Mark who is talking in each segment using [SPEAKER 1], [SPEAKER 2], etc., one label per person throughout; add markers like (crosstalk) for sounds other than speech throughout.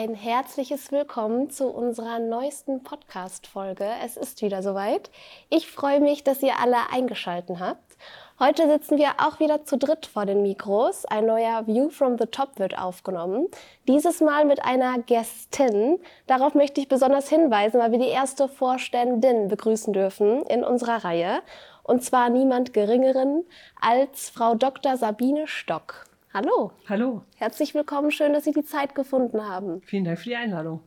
[SPEAKER 1] ein herzliches Willkommen zu unserer neuesten Podcast-Folge. Es ist wieder soweit. Ich freue mich, dass ihr alle eingeschaltet habt. Heute sitzen wir auch wieder zu dritt vor den Mikros. Ein neuer View from the Top wird aufgenommen. Dieses Mal mit einer Gästin. Darauf möchte ich besonders hinweisen, weil wir die erste Vorständin begrüßen dürfen in unserer Reihe. Und zwar niemand Geringeren als Frau Dr. Sabine Stock. Hallo.
[SPEAKER 2] Hallo.
[SPEAKER 1] Herzlich willkommen. Schön, dass Sie die Zeit gefunden haben.
[SPEAKER 2] Vielen Dank für die Einladung.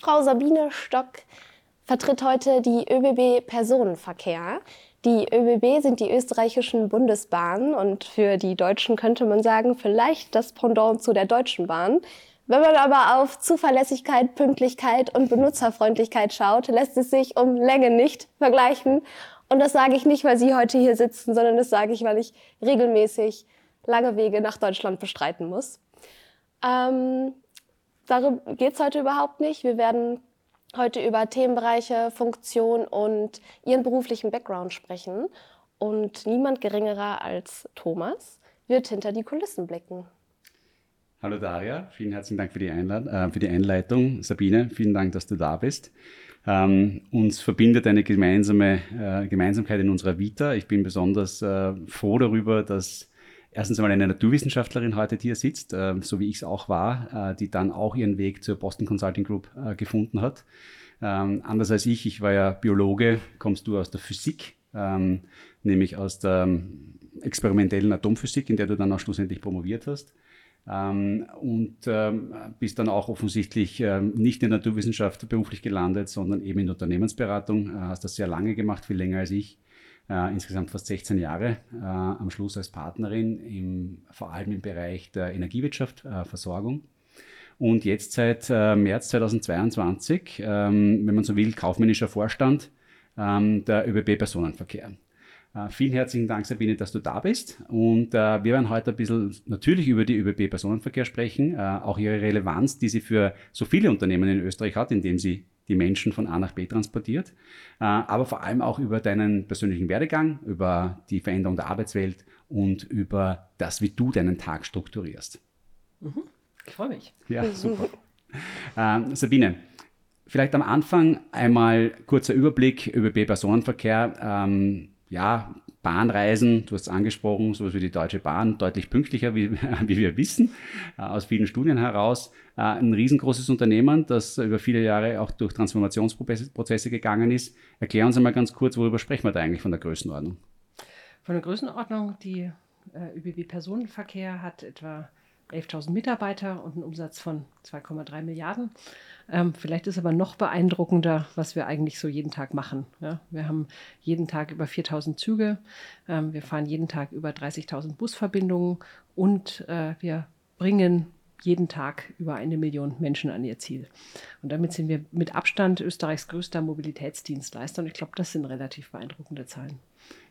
[SPEAKER 1] Frau Sabine Stock vertritt heute die ÖBB Personenverkehr. Die ÖBB sind die österreichischen Bundesbahnen und für die Deutschen könnte man sagen, vielleicht das Pendant zu der Deutschen Bahn. Wenn man aber auf Zuverlässigkeit, Pünktlichkeit und Benutzerfreundlichkeit schaut, lässt es sich um Länge nicht vergleichen. Und das sage ich nicht, weil Sie heute hier sitzen, sondern das sage ich, weil ich regelmäßig lange Wege nach Deutschland bestreiten muss. Ähm, darum geht es heute überhaupt nicht. Wir werden heute über Themenbereiche, Funktion und Ihren beruflichen Background sprechen. Und niemand geringerer als Thomas wird hinter die Kulissen blicken.
[SPEAKER 3] Hallo Daria, vielen herzlichen Dank für die, Einlad äh, für die Einleitung. Sabine, vielen Dank, dass du da bist. Ähm, uns verbindet eine gemeinsame äh, Gemeinsamkeit in unserer Vita. Ich bin besonders äh, froh darüber, dass erstens einmal eine Naturwissenschaftlerin heute hier sitzt, äh, so wie ich es auch war, äh, die dann auch ihren Weg zur Boston Consulting Group äh, gefunden hat. Ähm, anders als ich, ich war ja Biologe, kommst du aus der Physik, ähm, nämlich aus der ähm, experimentellen Atomphysik, in der du dann auch schlussendlich promoviert hast. Ähm, und ähm, bist dann auch offensichtlich ähm, nicht in der Naturwissenschaft beruflich gelandet, sondern eben in Unternehmensberatung. Äh, hast das sehr lange gemacht, viel länger als ich äh, insgesamt fast 16 Jahre äh, am Schluss als Partnerin, im, vor allem im Bereich der Energiewirtschaft, äh, Versorgung. Und jetzt seit äh, März 2022, ähm, wenn man so will, kaufmännischer Vorstand ähm, der ÖBB Personenverkehr. Uh, vielen herzlichen Dank, Sabine, dass du da bist. Und uh, wir werden heute ein bisschen natürlich über die ÖBB Personenverkehr sprechen, auch ihre Relevanz, die sie für so viele Unternehmen in Österreich hat, indem sie die Menschen von A nach B transportiert, äh, aber vor allem auch über deinen persönlichen Werdegang, über die Veränderung der Arbeitswelt und über das, wie du deinen Tag strukturierst.
[SPEAKER 2] Mhm. Ich freue mich.
[SPEAKER 3] Ja, super. äh, Sabine, vielleicht am Anfang einmal kurzer Überblick über B-Personenverkehr. Ähm, ja, Bahnreisen, du hast es angesprochen, sowas wie die Deutsche Bahn, deutlich pünktlicher, wie, (laughs) wie wir wissen, äh, aus vielen Studien heraus. Äh, ein riesengroßes Unternehmen, das über viele Jahre auch durch Transformationsprozesse gegangen ist. Erklär uns einmal ganz kurz, worüber sprechen wir da eigentlich von der Größenordnung?
[SPEAKER 2] Von der Größenordnung, die äh, ÖBB Personenverkehr hat etwa 11.000 Mitarbeiter und einen Umsatz von 2,3 Milliarden. Ähm, vielleicht ist aber noch beeindruckender, was wir eigentlich so jeden Tag machen. Ja, wir haben jeden Tag über 4000 Züge, ähm, wir fahren jeden Tag über 30.000 Busverbindungen und äh, wir bringen jeden Tag über eine Million Menschen an ihr Ziel. Und damit sind wir mit Abstand Österreichs größter Mobilitätsdienstleister und ich glaube, das sind relativ beeindruckende Zahlen.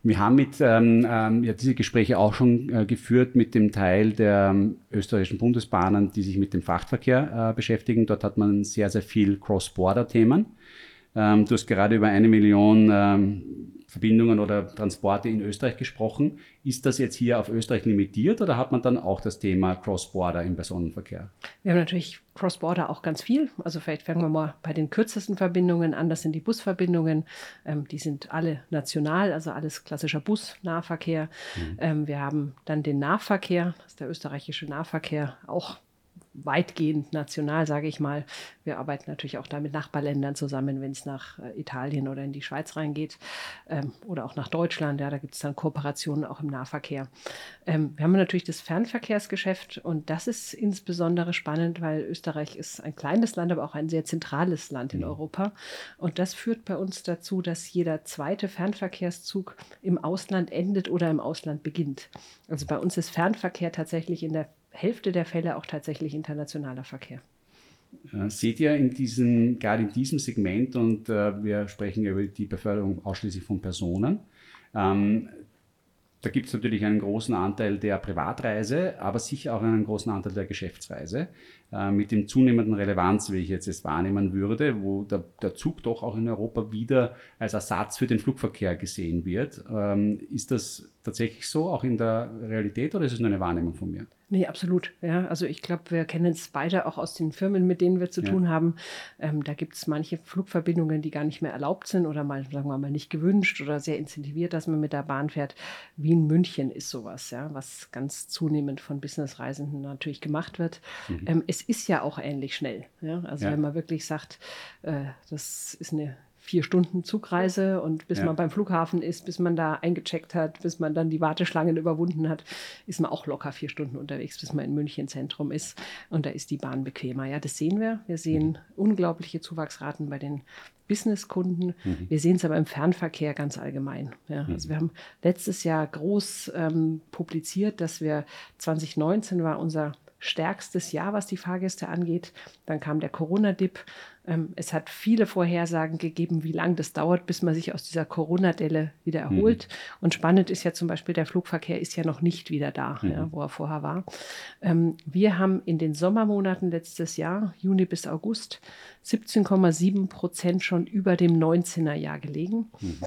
[SPEAKER 3] Wir haben mit, ähm, ähm, ja, diese Gespräche auch schon äh, geführt mit dem Teil der ähm, österreichischen Bundesbahnen, die sich mit dem Frachtverkehr äh, beschäftigen. Dort hat man sehr, sehr viel Cross-Border-Themen. Ähm, du hast gerade über eine Million ähm, Verbindungen oder Transporte in Österreich gesprochen. Ist das jetzt hier auf Österreich limitiert oder hat man dann auch das Thema Cross-Border im Personenverkehr?
[SPEAKER 2] Wir haben natürlich Cross-Border auch ganz viel. Also vielleicht fangen wir mal bei den kürzesten Verbindungen an. Das sind die Busverbindungen. Ähm, die sind alle national, also alles klassischer Busnahverkehr. Mhm. Ähm, wir haben dann den Nahverkehr, das ist der österreichische Nahverkehr, auch weitgehend national, sage ich mal. Wir arbeiten natürlich auch da mit Nachbarländern zusammen, wenn es nach äh, Italien oder in die Schweiz reingeht ähm, oder auch nach Deutschland. Ja, da gibt es dann Kooperationen auch im Nahverkehr. Ähm, wir haben natürlich das Fernverkehrsgeschäft und das ist insbesondere spannend, weil Österreich ist ein kleines Land, aber auch ein sehr zentrales Land in mhm. Europa. Und das führt bei uns dazu, dass jeder zweite Fernverkehrszug im Ausland endet oder im Ausland beginnt. Also bei uns ist Fernverkehr tatsächlich in der Hälfte der Fälle auch tatsächlich internationaler Verkehr.
[SPEAKER 3] Äh, seht ihr in diesem, gerade in diesem Segment, und äh, wir sprechen über die Beförderung ausschließlich von Personen, ähm, da gibt es natürlich einen großen Anteil der Privatreise, aber sicher auch einen großen Anteil der Geschäftsreise. Äh, mit dem zunehmenden Relevanz, wie ich jetzt es wahrnehmen würde, wo der, der, Zug doch auch in Europa wieder als Ersatz für den Flugverkehr gesehen wird. Ähm, ist das tatsächlich so, auch in der Realität, oder ist es nur eine Wahrnehmung von mir?
[SPEAKER 2] Nee, absolut. Ja, also ich glaube, wir kennen es beide auch aus den Firmen, mit denen wir zu ja. tun haben. Ähm, da gibt es manche Flugverbindungen, die gar nicht mehr erlaubt sind oder mal, sagen wir mal, nicht gewünscht oder sehr incentiviert, dass man mit der Bahn fährt. Wien München ist sowas, ja, was ganz zunehmend von Businessreisenden natürlich gemacht wird. Mhm. Ähm, es ist ja auch ähnlich schnell. Ja? Also ja. wenn man wirklich sagt, äh, das ist eine vier Stunden Zugreise und bis ja. man beim Flughafen ist, bis man da eingecheckt hat, bis man dann die Warteschlangen überwunden hat, ist man auch locker vier Stunden unterwegs, bis man in München Zentrum ist. Und da ist die Bahn bequemer. Ja, das sehen wir. Wir sehen mhm. unglaubliche Zuwachsraten bei den Businesskunden. Mhm. Wir sehen es aber im Fernverkehr ganz allgemein. Ja, mhm. also wir haben letztes Jahr groß ähm, publiziert, dass wir 2019 war unser stärkstes Jahr, was die Fahrgäste angeht. Dann kam der Corona-Dip. Ähm, es hat viele Vorhersagen gegeben, wie lange das dauert, bis man sich aus dieser Corona-Delle wieder mhm. erholt. Mhm. Und spannend ist ja zum Beispiel, der Flugverkehr ist ja noch nicht wieder da, mhm. ja, wo er vorher war. Ähm, wir haben in den Sommermonaten letztes Jahr, Juni bis August, 17,7 Prozent schon über dem 19er Jahr gelegen. Mhm.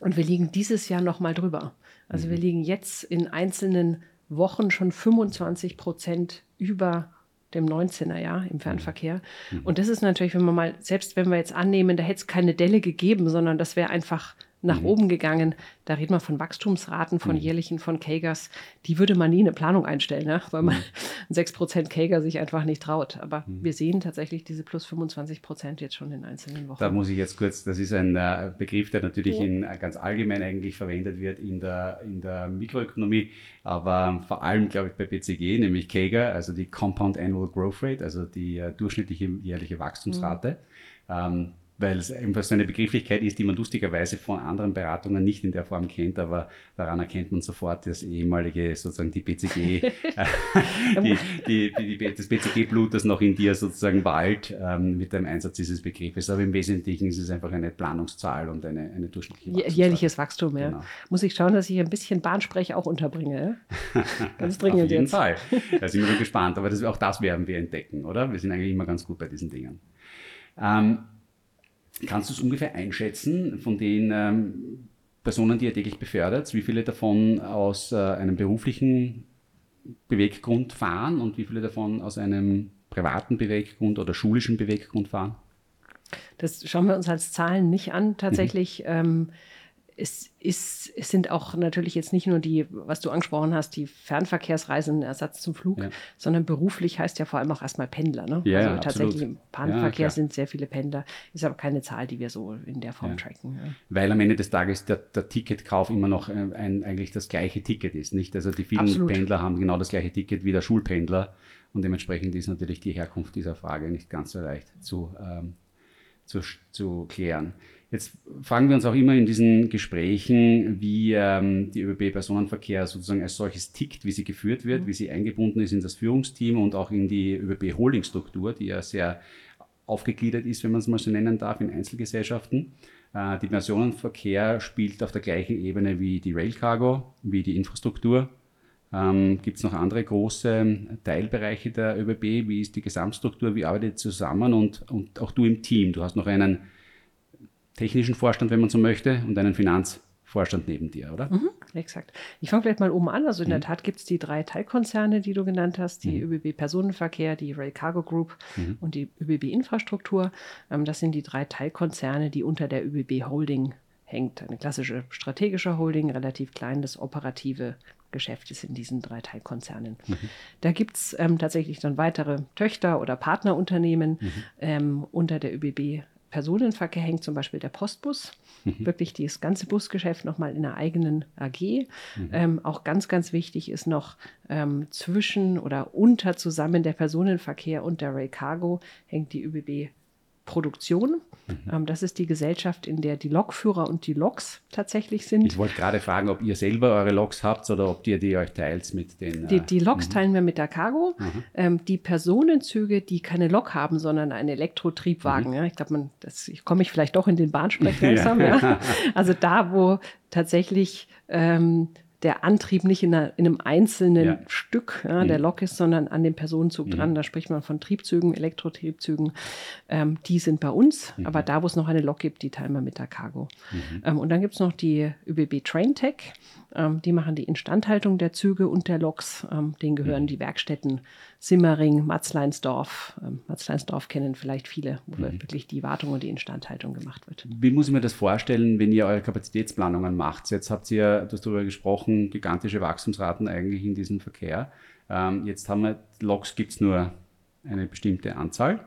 [SPEAKER 2] Und wir liegen dieses Jahr noch mal drüber. Also wir mhm. liegen jetzt in einzelnen Wochen schon 25 Prozent über dem 19er Jahr im Fernverkehr. Mhm. Und das ist natürlich, wenn man mal, selbst wenn wir jetzt annehmen, da hätte es keine Delle gegeben, sondern das wäre einfach nach mhm. oben gegangen. Da reden wir von Wachstumsraten, von mhm. jährlichen, von Kagers. Die würde man nie in eine Planung einstellen, ne? weil man mhm. (laughs) 6% Kager sich einfach nicht traut. Aber mhm. wir sehen tatsächlich diese plus 25 Prozent jetzt schon in einzelnen Wochen.
[SPEAKER 3] Da muss ich jetzt kurz, das ist ein äh, Begriff, der natürlich ja. in, äh, ganz allgemein eigentlich verwendet wird in der, in der Mikroökonomie, aber vor allem, glaube ich, bei BCG, nämlich Kager, also die Compound Annual Growth Rate, also die äh, durchschnittliche jährliche Wachstumsrate. Mhm. Ähm, weil es einfach so eine Begrifflichkeit ist, die man lustigerweise von anderen Beratungen nicht in der Form kennt, aber daran erkennt man sofort das ehemalige, sozusagen die BCG, (laughs) äh, die, die, die, das BCG-Blut, das noch in dir sozusagen walt ähm, mit dem Einsatz dieses Begriffes. Aber im Wesentlichen ist es einfach eine Planungszahl und eine, eine durchschnittliche
[SPEAKER 2] Jährliches Wachstum, ja. Genau. Muss ich schauen, dass ich ein bisschen Bahnsprech auch unterbringe. (laughs) Ganz dringend
[SPEAKER 3] Auf jeden jetzt. Fall. (laughs) Da sind wir gespannt, aber das, auch das werden wir entdecken, oder? Wir sind eigentlich immer ganz gut bei diesen Dingen. Ähm, Kannst du es ungefähr einschätzen von den ähm, Personen, die ihr täglich befördert, wie viele davon aus äh, einem beruflichen Beweggrund fahren und wie viele davon aus einem privaten Beweggrund oder schulischen Beweggrund fahren?
[SPEAKER 2] Das schauen wir uns als Zahlen nicht an. Tatsächlich mhm. ähm, es, ist, es sind auch natürlich jetzt nicht nur die, was du angesprochen hast, die Fernverkehrsreisen, Ersatz zum Flug, ja. sondern beruflich heißt ja vor allem auch erstmal Pendler. Ne?
[SPEAKER 3] Ja,
[SPEAKER 2] also tatsächlich im Bahnverkehr ja, sind sehr viele Pendler, ist aber keine Zahl, die wir so in der Form tracken.
[SPEAKER 3] Weil am Ende des Tages der, der Ticketkauf immer noch ein, äh, ein, eigentlich das gleiche Ticket ist. Nicht? Also die vielen absolut. Pendler haben genau das gleiche Ticket wie der Schulpendler und dementsprechend ist natürlich die Herkunft dieser Frage nicht ganz so leicht zu, ähm, zu, zu klären. Jetzt fragen wir uns auch immer in diesen Gesprächen, wie ähm, die ÖBB Personenverkehr sozusagen als solches tickt, wie sie geführt wird, mhm. wie sie eingebunden ist in das Führungsteam und auch in die ÖBB Holdingstruktur, die ja sehr aufgegliedert ist, wenn man es mal so nennen darf, in Einzelgesellschaften. Äh, die Personenverkehr spielt auf der gleichen Ebene wie die Rail Cargo, wie die Infrastruktur. Ähm, Gibt es noch andere große Teilbereiche der ÖBB? Wie ist die Gesamtstruktur? Wie arbeitet ihr zusammen? Und, und auch du im Team. Du hast noch einen technischen Vorstand, wenn man so möchte, und einen Finanzvorstand neben dir, oder?
[SPEAKER 2] Mhm, exakt. Ich fange vielleicht mal oben an. Also in mhm. der Tat gibt es die drei Teilkonzerne, die du genannt hast, die mhm. ÖBB Personenverkehr, die Rail Cargo Group mhm. und die ÖBB Infrastruktur. Ähm, das sind die drei Teilkonzerne, die unter der ÖBB Holding hängt. Eine klassische strategische Holding, relativ klein, das operative Geschäft ist in diesen drei Teilkonzernen. Mhm. Da gibt es ähm, tatsächlich dann weitere Töchter- oder Partnerunternehmen mhm. ähm, unter der ÖBB Personenverkehr hängt zum Beispiel der Postbus. Mhm. Wirklich das ganze Busgeschäft nochmal in einer eigenen AG. Mhm. Ähm, auch ganz, ganz wichtig ist noch ähm, zwischen oder unter zusammen der Personenverkehr und der Rail Cargo hängt die ÖBB Produktion. Mhm. Ähm, das ist die Gesellschaft, in der die Lokführer und die Loks tatsächlich sind.
[SPEAKER 3] Ich wollte gerade fragen, ob ihr selber eure Loks habt oder ob ihr die euch teilt mit den.
[SPEAKER 2] Die, die Loks äh, teilen wir mit der Cargo. Mhm. Ähm, die Personenzüge, die keine Lok haben, sondern einen Elektrotriebwagen. Mhm. Ja, ich glaube, man, das ich komme ich vielleicht doch in den Bahnsprech (laughs) langsam. ja. ja. Also da, wo tatsächlich ähm, der Antrieb nicht in, einer, in einem einzelnen ja. Stück ja, der mhm. Lok ist, sondern an dem Personenzug mhm. dran. Da spricht man von Triebzügen, Elektrotriebzügen. Ähm, die sind bei uns, mhm. aber da, wo es noch eine Lok gibt, die teilen wir mit der Cargo. Mhm. Ähm, und dann gibt es noch die ÖBB Train Tech. Ähm, die machen die Instandhaltung der Züge und der Loks. Ähm, denen gehören mhm. die Werkstätten Simmering, Matzleinsdorf. Ähm, Matzleinsdorf kennen vielleicht viele, wo mhm. wirklich die Wartung und die Instandhaltung gemacht wird.
[SPEAKER 3] Wie muss ich mir das vorstellen, wenn ihr eure Kapazitätsplanungen macht? Jetzt habt ihr, du hast darüber gesprochen, gigantische Wachstumsraten eigentlich in diesem Verkehr. Ähm, jetzt haben wir, Loks gibt es nur eine bestimmte Anzahl,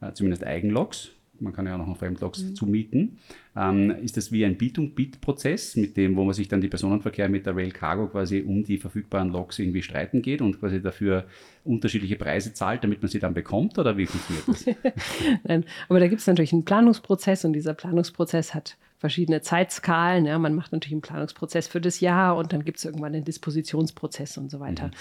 [SPEAKER 3] äh, zumindest Eigenloks man kann ja auch noch Fremdloks mhm. zumieten. Ähm, ist das wie ein Beat-und-Beat-Prozess, mit dem, wo man sich dann die Personenverkehr mit der Rail Cargo quasi um die verfügbaren Loks irgendwie streiten geht und quasi dafür unterschiedliche Preise zahlt, damit man sie dann bekommt? Oder wie funktioniert das? (laughs)
[SPEAKER 2] Nein, aber da gibt es natürlich einen Planungsprozess und dieser Planungsprozess hat verschiedene Zeitskalen. Ja, man macht natürlich einen Planungsprozess für das Jahr und dann gibt es irgendwann einen Dispositionsprozess und so weiter. Mhm.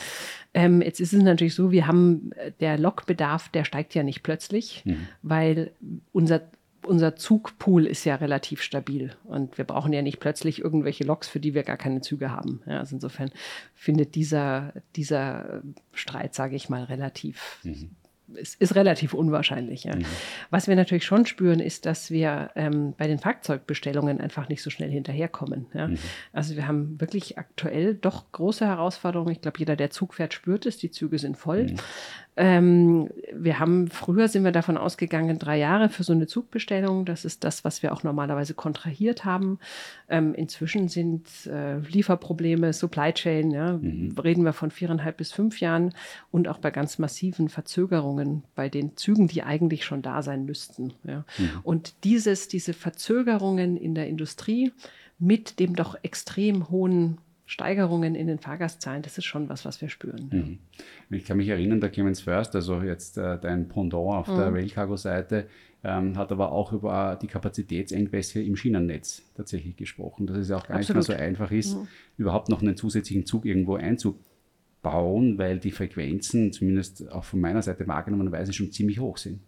[SPEAKER 2] Ähm, jetzt ist es natürlich so, wir haben äh, der Lokbedarf, der steigt ja nicht plötzlich, mhm. weil unser unser Zugpool ist ja relativ stabil und wir brauchen ja nicht plötzlich irgendwelche Loks, für die wir gar keine Züge haben. Ja, also insofern findet dieser, dieser Streit, sage ich mal, relativ mhm ist, ist relativ unwahrscheinlich. Ja. Mhm. Was wir natürlich schon spüren, ist, dass wir ähm, bei den Fahrzeugbestellungen einfach nicht so schnell hinterherkommen. Ja. Mhm. Also wir haben wirklich aktuell doch große Herausforderungen. Ich glaube, jeder, der Zug fährt, spürt es. Die Züge sind voll. Mhm. Ähm, wir haben, früher sind wir davon ausgegangen, drei Jahre für so eine Zugbestellung. Das ist das, was wir auch normalerweise kontrahiert haben. Ähm, inzwischen sind äh, Lieferprobleme, Supply Chain, ja, mhm. reden wir von viereinhalb bis fünf Jahren und auch bei ganz massiven Verzögerungen bei den Zügen, die eigentlich schon da sein müssten. Ja. Mhm. Und dieses, diese Verzögerungen in der Industrie mit dem doch extrem hohen Steigerungen in den Fahrgastzahlen, das ist schon was, was wir spüren. Mhm.
[SPEAKER 3] Ich kann mich erinnern, der Clemens First, also jetzt äh, dein Pendant auf mhm. der Railcargo-Seite, ähm, hat aber auch über die Kapazitätsengpässe im Schienennetz tatsächlich gesprochen, dass es ja auch gar Absolut. nicht mehr so einfach ist, mhm. überhaupt noch einen zusätzlichen Zug irgendwo einzubauen, weil die Frequenzen, zumindest auch von meiner Seite wahrgenommenerweise, schon ziemlich hoch sind.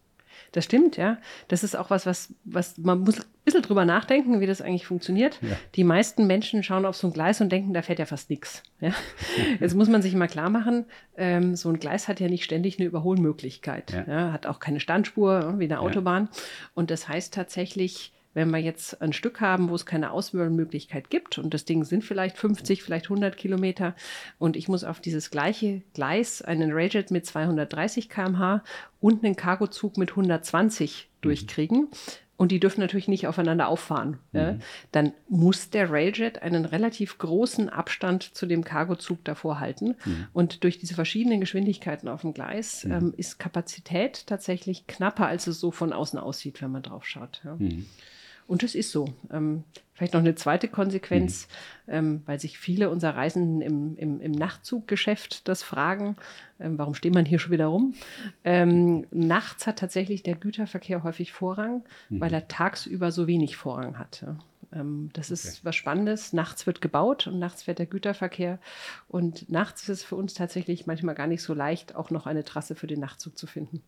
[SPEAKER 2] Das stimmt, ja. Das ist auch was, was, was man muss ein bisschen drüber nachdenken, wie das eigentlich funktioniert. Ja. Die meisten Menschen schauen auf so ein Gleis und denken, da fährt ja fast nichts. Ja? (laughs) Jetzt muss man sich mal klar machen, ähm, so ein Gleis hat ja nicht ständig eine Überholmöglichkeit. Ja. hat auch keine Standspur wie eine Autobahn. Und das heißt tatsächlich, wenn wir jetzt ein Stück haben, wo es keine Auswahlmöglichkeit gibt und das Ding sind vielleicht 50, vielleicht 100 Kilometer und ich muss auf dieses gleiche Gleis einen Railjet mit 230 km/h und einen Cargozug mit 120 mhm. durchkriegen, und die dürfen natürlich nicht aufeinander auffahren. Mhm. Ja, dann muss der Railjet einen relativ großen Abstand zu dem Cargozug davor halten. Mhm. Und durch diese verschiedenen Geschwindigkeiten auf dem Gleis mhm. ähm, ist Kapazität tatsächlich knapper, als es so von außen aussieht, wenn man drauf schaut. Ja. Und das ist so. Ähm, vielleicht noch eine zweite Konsequenz, mhm. ähm, weil sich viele unserer Reisenden im, im, im Nachtzuggeschäft das fragen, ähm, warum steht man hier schon wieder rum? Ähm, nachts hat tatsächlich der Güterverkehr häufig Vorrang, mhm. weil er tagsüber so wenig Vorrang hat. Ähm, das ist okay. was Spannendes. Nachts wird gebaut und nachts fährt der Güterverkehr. Und nachts ist es für uns tatsächlich manchmal gar nicht so leicht, auch noch eine Trasse für den Nachtzug zu finden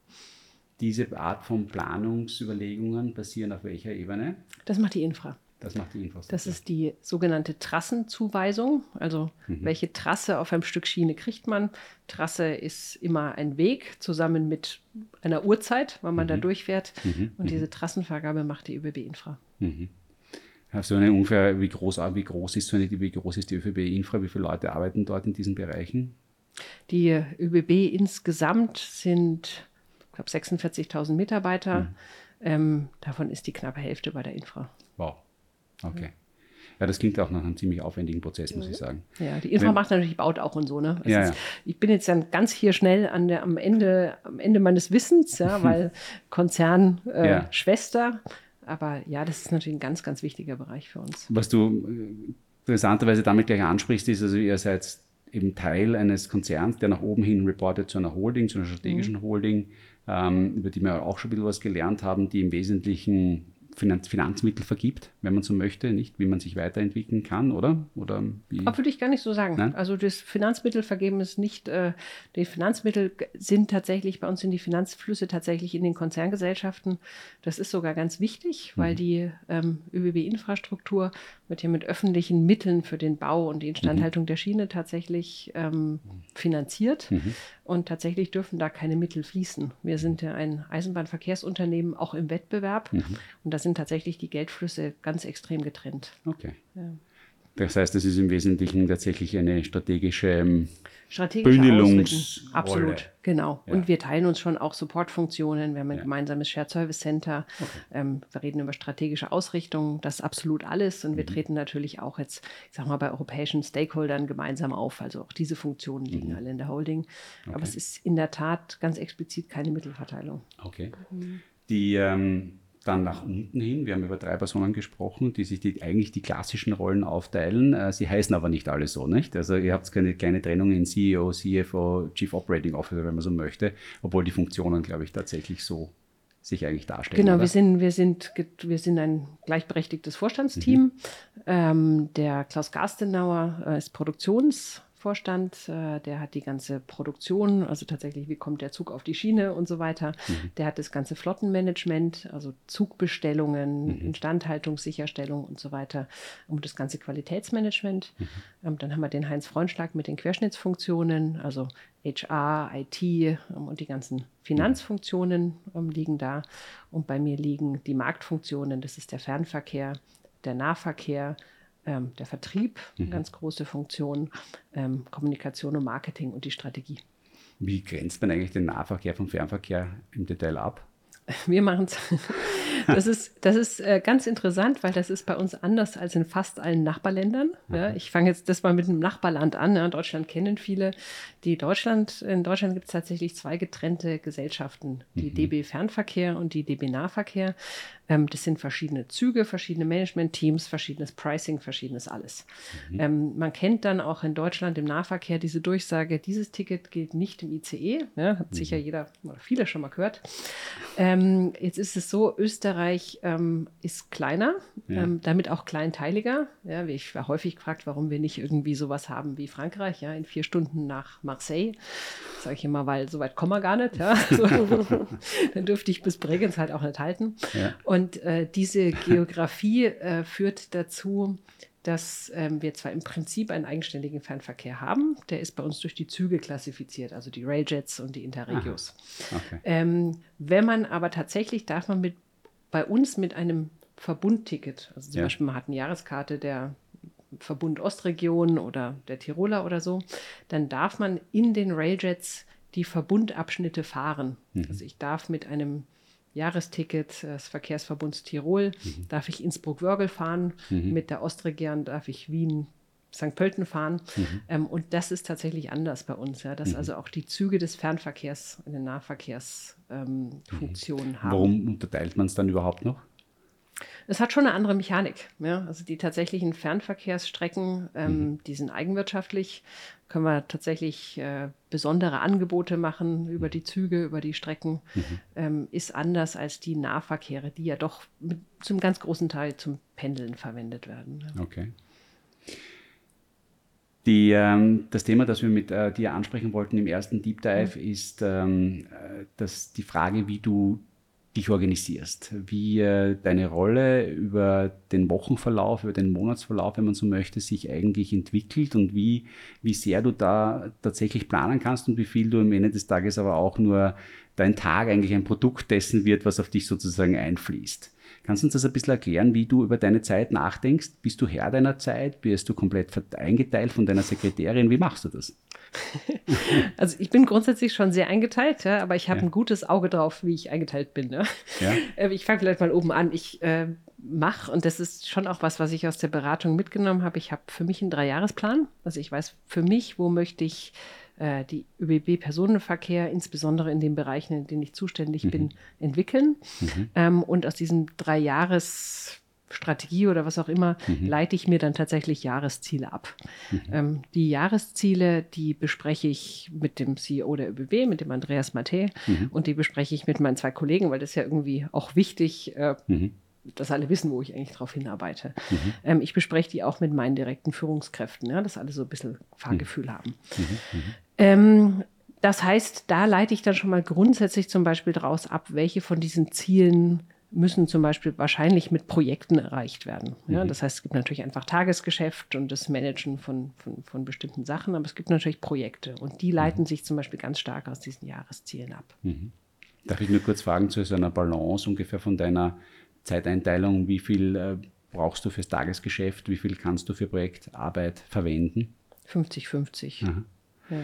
[SPEAKER 3] diese Art von Planungsüberlegungen passieren auf welcher Ebene?
[SPEAKER 2] Das macht die Infra.
[SPEAKER 3] Das macht die Infrastruktur.
[SPEAKER 2] Das ist die sogenannte Trassenzuweisung. Also mhm. welche Trasse auf einem Stück Schiene kriegt man? Trasse ist immer ein Weg zusammen mit einer Uhrzeit, wann man mhm. da durchfährt. Mhm. Und diese Trassenvergabe macht die ÖBB Infra. Mhm.
[SPEAKER 3] Hast du eine ungefähr, wie groß, wie groß ist so eine, wie groß ist die ÖBB Infra? Wie viele Leute arbeiten dort in diesen Bereichen?
[SPEAKER 2] Die ÖBB insgesamt sind glaube 46.000 Mitarbeiter. Mhm. Ähm, davon ist die knappe Hälfte bei der Infra.
[SPEAKER 3] Wow. Okay. Ja, das klingt auch nach einem ziemlich aufwendigen Prozess, muss ich sagen.
[SPEAKER 2] Ja, die Infra Wenn, macht natürlich, baut auch und so, ne? Ja, ist, ja. Ich bin jetzt dann ganz hier schnell an der, am, Ende, am Ende meines Wissens, ja, (laughs) weil Konzern, äh, ja. Schwester. Aber ja, das ist natürlich ein ganz, ganz wichtiger Bereich für uns.
[SPEAKER 3] Was du äh, interessanterweise damit gleich ansprichst, ist, also ihr seid eben Teil eines Konzerns, der nach oben hin reportet zu einer Holding, zu einer strategischen mhm. Holding ähm, über die wir auch schon ein bisschen was gelernt haben, die im Wesentlichen Finanz Finanzmittel vergibt, wenn man so möchte, nicht wie man sich weiterentwickeln kann, oder? Oder
[SPEAKER 2] wie? Aber würde ich gar nicht so sagen. Nein? Also das Finanzmittelvergeben ist nicht, äh, die Finanzmittel sind tatsächlich, bei uns sind die Finanzflüsse tatsächlich in den Konzerngesellschaften. Das ist sogar ganz wichtig, weil mhm. die ähm, ÖBB-Infrastruktur wird ja mit öffentlichen Mitteln für den Bau und die Instandhaltung mhm. der Schiene tatsächlich ähm, finanziert. Mhm. Und tatsächlich dürfen da keine Mittel fließen. Wir sind ja ein Eisenbahnverkehrsunternehmen, auch im Wettbewerb. Mhm. Und da sind tatsächlich die Geldflüsse ganz extrem getrennt.
[SPEAKER 3] Okay. Ja. Das heißt, es ist im Wesentlichen tatsächlich eine strategische ähm,
[SPEAKER 2] strategische
[SPEAKER 3] Bündelungs
[SPEAKER 2] Absolut, genau. Ja. Und wir teilen uns schon auch Supportfunktionen. Wir haben ein ja. gemeinsames Shared Service Center. Okay. Ähm, wir reden über strategische Ausrichtung. Das ist absolut alles. Und wir mhm. treten natürlich auch jetzt, ich sag mal, bei europäischen Stakeholdern gemeinsam auf. Also auch diese Funktionen liegen mhm. alle in der Holding. Okay. Aber es ist in der Tat ganz explizit keine Mittelverteilung.
[SPEAKER 3] Okay. Mhm. Die ähm dann nach unten hin. Wir haben über drei Personen gesprochen, die sich die, eigentlich die klassischen Rollen aufteilen. Äh, sie heißen aber nicht alle so, nicht? Also ihr habt keine kleine Trennung in CEO, CFO, Chief Operating Officer, wenn man so möchte, obwohl die Funktionen, glaube ich, tatsächlich so sich eigentlich darstellen.
[SPEAKER 2] Genau, wir sind, wir, sind, wir sind ein gleichberechtigtes Vorstandsteam. Mhm. Ähm, der Klaus Garstenauer äh, ist Produktions- Vorstand, äh, der hat die ganze Produktion, also tatsächlich, wie kommt der Zug auf die Schiene und so weiter. Mhm. Der hat das ganze Flottenmanagement, also Zugbestellungen, mhm. Instandhaltungssicherstellung und so weiter und das ganze Qualitätsmanagement. Mhm. Ähm, dann haben wir den Heinz Freundschlag mit den Querschnittsfunktionen, also HR, IT ähm, und die ganzen Finanzfunktionen ähm, liegen da. Und bei mir liegen die Marktfunktionen, das ist der Fernverkehr, der Nahverkehr, ähm, der Vertrieb, mhm. ganz große Funktion, ähm, Kommunikation und Marketing und die Strategie.
[SPEAKER 3] Wie grenzt man eigentlich den Nahverkehr vom Fernverkehr im Detail ab? (laughs)
[SPEAKER 2] Wir machen es. (laughs) Das ist, das ist äh, ganz interessant, weil das ist bei uns anders als in fast allen Nachbarländern. Ja, ich fange jetzt das mal mit einem Nachbarland an. Ja. Deutschland kennen viele. Die Deutschland, in Deutschland gibt es tatsächlich zwei getrennte Gesellschaften, die mhm. DB Fernverkehr und die DB Nahverkehr. Ähm, das sind verschiedene Züge, verschiedene Management-Teams, verschiedenes Pricing, verschiedenes alles. Mhm. Ähm, man kennt dann auch in Deutschland im Nahverkehr diese Durchsage, dieses Ticket gilt nicht im ICE. Ja, hat mhm. sicher jeder oder viele schon mal gehört. Ähm, jetzt ist es so, Österreich ist kleiner, ja. Damit auch kleinteiliger. Ja, ich war häufig gefragt, warum wir nicht irgendwie sowas haben wie Frankreich, ja, in vier Stunden nach Marseille. Sage ich immer, weil so weit kommen wir gar nicht. Ja. (laughs) So, (laughs) dann dürfte ich bis Bregenz halt auch nicht halten. Ja. Und äh, diese (laughs) Geografie äh, führt dazu, dass ähm, wir zwar im Prinzip einen eigenständigen Fernverkehr haben, der ist bei uns durch die Züge klassifiziert, also die Railjets und die Interregios. Okay. Ähm, wenn man aber tatsächlich darf man mit bei uns mit einem Verbundticket, also zum ja. Beispiel man hat eine Jahreskarte der Verbund Ostregion oder der Tiroler oder so, dann darf man in den Railjets die Verbundabschnitte fahren. Mhm. Also ich darf mit einem Jahresticket des Verkehrsverbunds Tirol, mhm. darf ich Innsbruck-Wörgl fahren, mhm. mit der Ostregion darf ich Wien St. Pölten fahren. Mhm. Ähm, und das ist tatsächlich anders bei uns, ja, dass mhm. also auch die Züge des Fernverkehrs eine Nahverkehrsfunktion ähm, haben.
[SPEAKER 3] Warum unterteilt man es dann überhaupt noch?
[SPEAKER 2] Es hat schon eine andere Mechanik. Ja? Also die tatsächlichen Fernverkehrsstrecken, ähm, mhm. die sind eigenwirtschaftlich. Können wir tatsächlich äh, besondere Angebote machen über die Züge, über die Strecken. Mhm. Ähm, ist anders als die Nahverkehre, die ja doch mit, zum ganz großen Teil zum Pendeln verwendet werden.
[SPEAKER 3] Okay. Die, ähm, das Thema, das wir mit äh, dir ansprechen wollten im ersten Deep Dive, mhm. ist ähm, äh, dass die Frage, wie du dich organisierst, wie äh, deine Rolle über den Wochenverlauf, über den Monatsverlauf, wenn man so möchte, sich eigentlich entwickelt und wie, wie sehr du da tatsächlich planen kannst und wie viel du am Ende des Tages aber auch nur dein Tag eigentlich ein Produkt dessen wird, was auf dich sozusagen einfließt. Kannst du uns das ein bisschen erklären, wie du über deine Zeit nachdenkst? Bist du Herr deiner Zeit? Bist du komplett eingeteilt von deiner Sekretärin? Wie machst du das? (laughs)
[SPEAKER 2] Also ich bin grundsätzlich schon sehr eingeteilt, ja, aber ich habe ja. ein gutes Auge drauf, wie ich eingeteilt bin. Ne? Ja. (laughs) Ähm, ich fange vielleicht mal oben an. Ich äh, mache, und das ist schon auch was, was ich aus der Beratung mitgenommen habe, ich habe für mich einen Dreijahresplan. Also ich weiß für mich, wo möchte ich äh, die ÖBB-Personenverkehr, insbesondere in den Bereichen, in denen ich zuständig mhm. bin, entwickeln. Mhm. Ähm, und aus diesem Dreijahres Strategie oder was auch immer, mhm. leite ich mir dann tatsächlich Jahresziele ab. Mhm. Ähm, die Jahresziele, die bespreche ich mit dem CEO der ÖBB, mit dem Andreas Matte, mhm. und die bespreche ich mit meinen zwei Kollegen, weil das ist ja irgendwie auch wichtig, äh, mhm. dass alle wissen, wo ich eigentlich drauf hinarbeite. Mhm. Ähm, ich bespreche die auch mit meinen direkten Führungskräften, ja, dass alle so ein bisschen Fahrgefühl mhm. haben. Ähm, das heißt, da leite ich dann schon mal grundsätzlich zum Beispiel daraus ab, welche von diesen Zielen müssen zum Beispiel wahrscheinlich mit Projekten erreicht werden. Ja, mhm. das heißt, es gibt natürlich einfach Tagesgeschäft und das Managen von, von, von bestimmten Sachen, aber es gibt natürlich Projekte und die leiten mhm. sich zum Beispiel ganz stark aus diesen Jahreszielen ab.
[SPEAKER 3] Mhm. Darf ich nur kurz fragen zu so einer Balance ungefähr von deiner Zeiteinteilung, wie viel äh, brauchst du fürs Tagesgeschäft? Wie viel kannst du für Projektarbeit verwenden?
[SPEAKER 2] 50-50. Ja.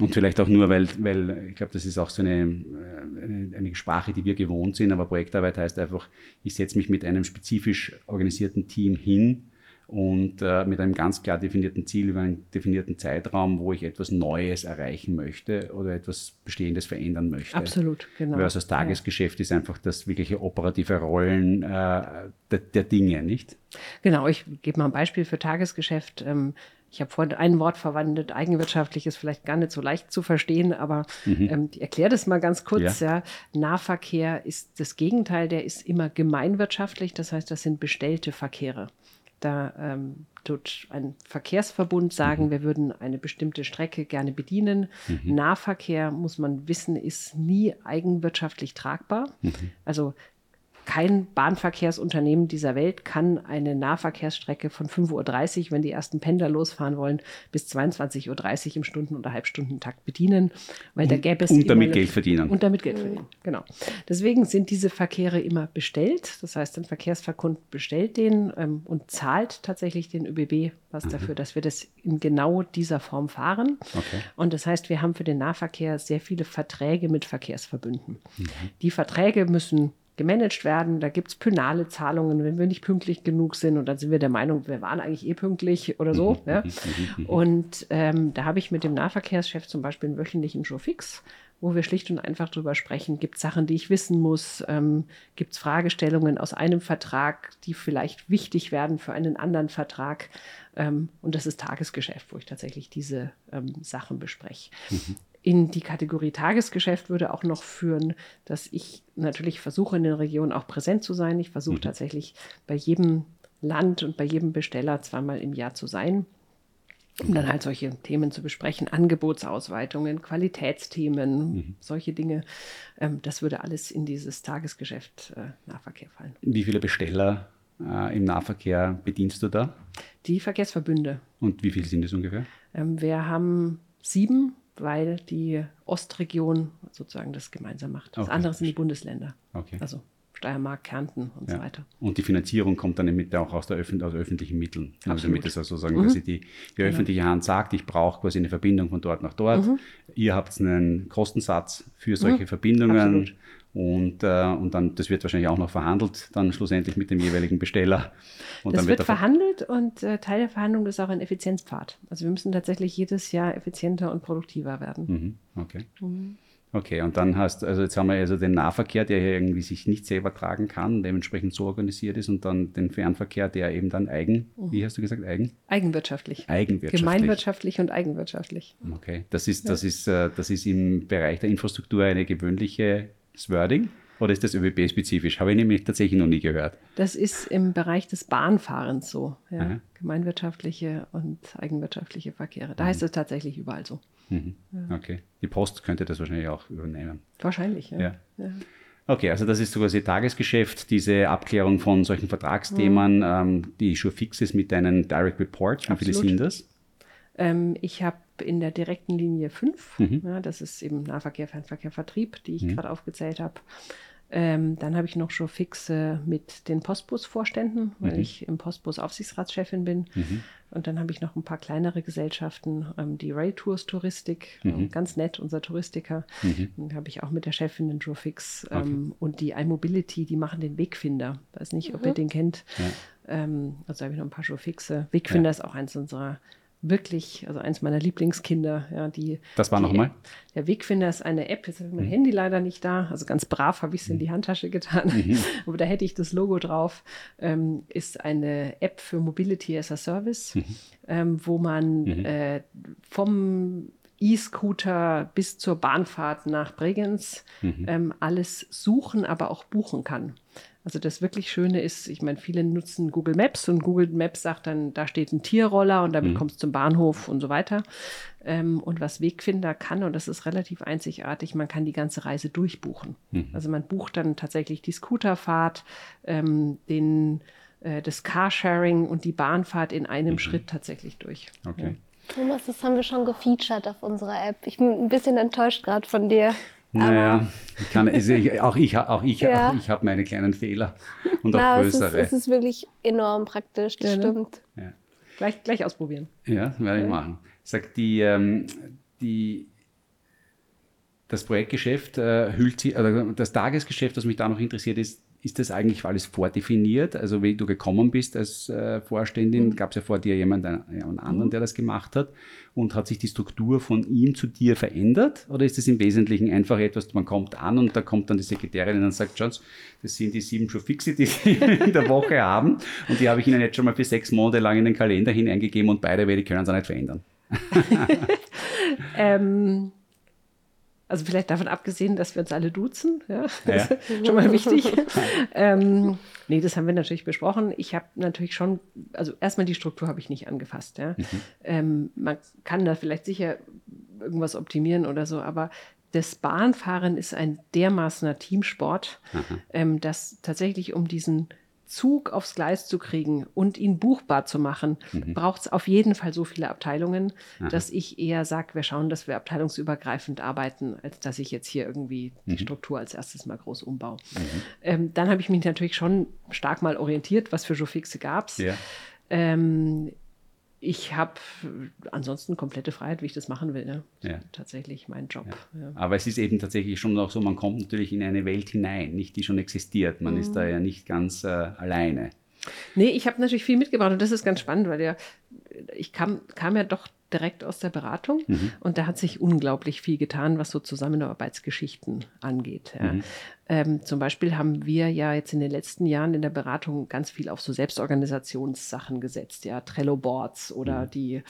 [SPEAKER 3] Und vielleicht auch nur, weil, weil ich glaube, das ist auch so eine, eine, eine, Sprache, die wir gewohnt sind, aber Projektarbeit heißt einfach, ich setze mich mit einem spezifisch organisierten Team hin und äh, mit einem ganz klar definierten Ziel über einen definierten Zeitraum, wo ich etwas Neues erreichen möchte oder etwas Bestehendes verändern möchte.
[SPEAKER 2] Absolut,
[SPEAKER 3] genau. Weil also das Tagesgeschäft ja. ist einfach das wirkliche operative Rollen äh, der, der, Dinge, nicht?
[SPEAKER 2] Genau, ich gebe mal ein Beispiel für Tagesgeschäft. Ähm, ich habe vorhin ein Wort verwandelt, eigenwirtschaftlich ist vielleicht gar nicht so leicht zu verstehen, aber mhm. ähm, ich erkläre das mal ganz kurz. Ja. ja. Nahverkehr ist das Gegenteil, der ist immer gemeinwirtschaftlich, das heißt, das sind bestellte Verkehre. Da ähm, tut ein Verkehrsverbund sagen, mhm. wir würden eine bestimmte Strecke gerne bedienen. Mhm. Nahverkehr, muss man wissen, ist nie eigenwirtschaftlich tragbar. Mhm. Also kein Bahnverkehrsunternehmen dieser Welt kann eine Nahverkehrsstrecke von 5.30 Uhr, wenn die ersten Pendler losfahren wollen, bis 22.30 Uhr im Stunden- oder Halbstundentakt bedienen, weil da gäbe es.
[SPEAKER 3] Und damit Geld verdienen.
[SPEAKER 2] Und damit Geld verdienen, genau. Deswegen sind diese Verkehre immer bestellt. Das heißt, ein Verkehrsverbund bestellt den ähm, und zahlt tatsächlich den ÖBB was mhm. dafür, dass wir das in genau dieser Form fahren. Okay. Und das heißt, wir haben für den Nahverkehr sehr viele Verträge mit Verkehrsverbünden. Mhm. Die Verträge müssen gemanagt werden. Da gibt es penale Zahlungen, wenn wir nicht pünktlich genug sind. Und dann sind wir der Meinung, wir waren eigentlich eh pünktlich oder so. ja. Und ähm, da habe ich mit dem Nahverkehrschef zum Beispiel einen wöchentlichen Showfix, wo wir schlicht und einfach drüber sprechen. Gibt es Sachen, die ich wissen muss? Ähm, Gibt es Fragestellungen aus einem Vertrag, die vielleicht wichtig werden für einen anderen Vertrag? Ähm, und das ist Tagesgeschäft, wo ich tatsächlich diese ähm, Sachen bespreche. Mhm in die Kategorie Tagesgeschäft würde auch noch führen, dass ich natürlich versuche, in den Regionen auch präsent zu sein. Ich versuche mhm. tatsächlich bei jedem Land und bei jedem Besteller zweimal im Jahr zu sein, um dann halt solche Themen zu besprechen, Angebotsausweitungen, Qualitätsthemen, mhm. solche Dinge. Ähm, das würde alles in dieses Tagesgeschäft äh, Nahverkehr fallen.
[SPEAKER 3] Wie viele Besteller äh, im Nahverkehr bedienst du da?
[SPEAKER 2] Die Verkehrsverbünde.
[SPEAKER 3] Und wie viele sind es ungefähr?
[SPEAKER 2] Ähm, wir haben sieben weil die Ostregion sozusagen das gemeinsam macht. Das okay. andere sind die Bundesländer. Okay. Also Steiermark, Kärnten und ja. so weiter.
[SPEAKER 3] Und die Finanzierung kommt dann mit auch aus, der Öffn aus öffentlichen Mitteln. Also Absolut. damit es also sagen, mhm. dass die, die genau. öffentliche Hand sagt, ich brauche quasi eine Verbindung von dort nach dort. Mhm. Ihr habt einen Kostensatz für solche mhm. Verbindungen. Absolut. Und, äh, und dann, das wird wahrscheinlich auch noch verhandelt, dann schlussendlich mit dem jeweiligen Besteller.
[SPEAKER 2] Und das wird, wird verhandelt und äh, Teil der Verhandlung ist auch ein Effizienzpfad. Also wir müssen tatsächlich jedes Jahr effizienter und produktiver werden.
[SPEAKER 3] Mhm, okay. Mhm. Okay, und dann hast also jetzt haben wir also den Nahverkehr, der hier irgendwie sich nicht selber tragen kann, dementsprechend so organisiert ist, und dann den Fernverkehr, der eben dann eigen, mhm. wie hast du gesagt, eigen?
[SPEAKER 2] Eigenwirtschaftlich.
[SPEAKER 3] Eigenwirtschaftlich.
[SPEAKER 2] Gemeinwirtschaftlich und eigenwirtschaftlich.
[SPEAKER 3] Okay, das ist, das ist, äh, das ist im Bereich der Infrastruktur eine gewöhnliche Wording. Oder ist das ÖBB-spezifisch? Habe ich nämlich tatsächlich noch nie gehört.
[SPEAKER 2] Das ist im Bereich des Bahnfahrens so. Ja. Gemeinwirtschaftliche und eigenwirtschaftliche Verkehre. Da mhm. heißt es tatsächlich überall so.
[SPEAKER 3] Mhm. Ja. Okay. Die Post könnte das wahrscheinlich auch übernehmen.
[SPEAKER 2] Wahrscheinlich, ja. ja.
[SPEAKER 3] Okay, also das ist so quasi Tagesgeschäft, diese Abklärung von solchen Vertragsthemen, mhm. ähm, die schon fix ist mit deinen Direct Reports. Wie viele sind das?
[SPEAKER 2] Ähm, ich habe in der direkten Linie 5, mhm. ja, das ist eben Nahverkehr, Fernverkehr, Vertrieb, die ich mhm. gerade aufgezählt habe. Ähm, dann habe ich noch schon fixe mit den Postbus-Vorständen, weil mhm. ich im Postbus Aufsichtsratschefin bin. Mhm. Und dann habe ich noch ein paar kleinere Gesellschaften, ähm, die Rail Tours Touristik, mhm. ähm, ganz nett, unser Touristiker. Mhm. Dann habe ich auch mit der Chefin den Jurfix okay. Ähm, und die iMobility, die machen den Wegfinder. Ich weiß nicht, ob ihr mhm. den kennt. Ja. Ähm, also habe ich noch ein paar Jurfixe. Wegfinder ja. ist auch eins unserer wirklich, also eins meiner Lieblingskinder, ja, die.
[SPEAKER 3] Das war nochmal?
[SPEAKER 2] Der Wegfinder ist eine App, jetzt habe ich mein mhm. Handy leider nicht da, also ganz brav habe ich es in die mhm. Handtasche getan, mhm. (laughs) aber da hätte ich das Logo drauf, ähm, ist eine App für Mobility as a Service, mhm. ähm, wo man mhm. äh, vom E-Scooter bis zur Bahnfahrt nach Bregenz mhm. ähm, alles suchen, aber auch buchen kann. Also das wirklich Schöne ist, ich meine, viele nutzen Google Maps und Google Maps sagt dann, da steht ein Tierroller und damit mhm. kommst du zum Bahnhof und so weiter. Ähm, und was Wegfinder kann, und das ist relativ einzigartig, man kann die ganze Reise durchbuchen. Mhm. Also man bucht dann tatsächlich die Scooterfahrt, ähm, den, äh, das Carsharing und die Bahnfahrt in einem mhm. Schritt tatsächlich durch.
[SPEAKER 3] Okay.
[SPEAKER 1] Ja. Thomas, das haben wir schon gefeatured auf unserer App. Ich bin ein bisschen enttäuscht gerade von dir.
[SPEAKER 3] Naja, ich kann, ich, auch ich, auch ich, ja. ich habe meine kleinen Fehler (laughs) und auch Na, größere.
[SPEAKER 1] Es ist, es ist wirklich enorm praktisch, das ja, ne? stimmt.
[SPEAKER 2] Ja. Gleich, gleich ausprobieren.
[SPEAKER 3] Ja, werde ich machen. Sag, die, ähm, die, das Projektgeschäft äh, hüllt sich, oder das Tagesgeschäft, was mich da noch interessiert, ist, ist das eigentlich alles vordefiniert? Also wie du gekommen bist als äh, Vorständin, mhm. gab es ja vor dir jemanden, einen anderen, mhm. der das gemacht hat. Und hat sich die Struktur von ihm zu dir verändert? Oder ist das im Wesentlichen einfach etwas, man kommt an und da kommt dann die Sekretärin und sagt, Schatz, das sind die sieben schon fixe, die Sie (laughs) in der Woche haben. Und die habe ich Ihnen jetzt schon mal für sechs Monate lang in den Kalender hineingegeben und beide die können es auch nicht verändern. (laughs)
[SPEAKER 2] ähm also vielleicht davon abgesehen, dass wir uns alle duzen. Ja, ja. (laughs) schon mal wichtig. (laughs) ähm, nee, das haben wir natürlich besprochen. Ich habe natürlich schon, also erstmal die Struktur habe ich nicht angefasst. Ja. Mhm. Ähm, man kann da vielleicht sicher irgendwas optimieren oder so, aber das Bahnfahren ist ein dermaßener Teamsport, ähm, dass tatsächlich um diesen Zug aufs Gleis zu kriegen und ihn buchbar zu machen, mhm. braucht es auf jeden Fall so viele Abteilungen, Aha. dass ich eher sage, wir schauen, dass wir abteilungsübergreifend arbeiten, als dass ich jetzt hier irgendwie mhm. die Struktur als erstes mal groß umbaue. Mhm. Ähm, dann habe ich mich natürlich schon stark mal orientiert, was für Jofixe gab es. Ja. Ähm, ich habe ansonsten komplette Freiheit, wie ich das machen will. Ne? Ja. Tatsächlich mein Job.
[SPEAKER 3] Ja. Ja. Aber es ist eben tatsächlich schon auch so, man kommt natürlich in eine Welt hinein, nicht die schon existiert. Man mhm. ist da ja nicht ganz äh, alleine.
[SPEAKER 2] Nee, ich habe natürlich viel mitgebracht und das ist ganz spannend, weil ja, ich kam, kam ja doch direkt aus der Beratung mhm. und da hat sich unglaublich viel getan, was so Zusammenarbeitsgeschichten angeht. Ja. Mhm. Ähm, zum Beispiel haben wir ja jetzt in den letzten Jahren in der Beratung ganz viel auf so Selbstorganisationssachen gesetzt, ja, Trello-Boards oder mhm. die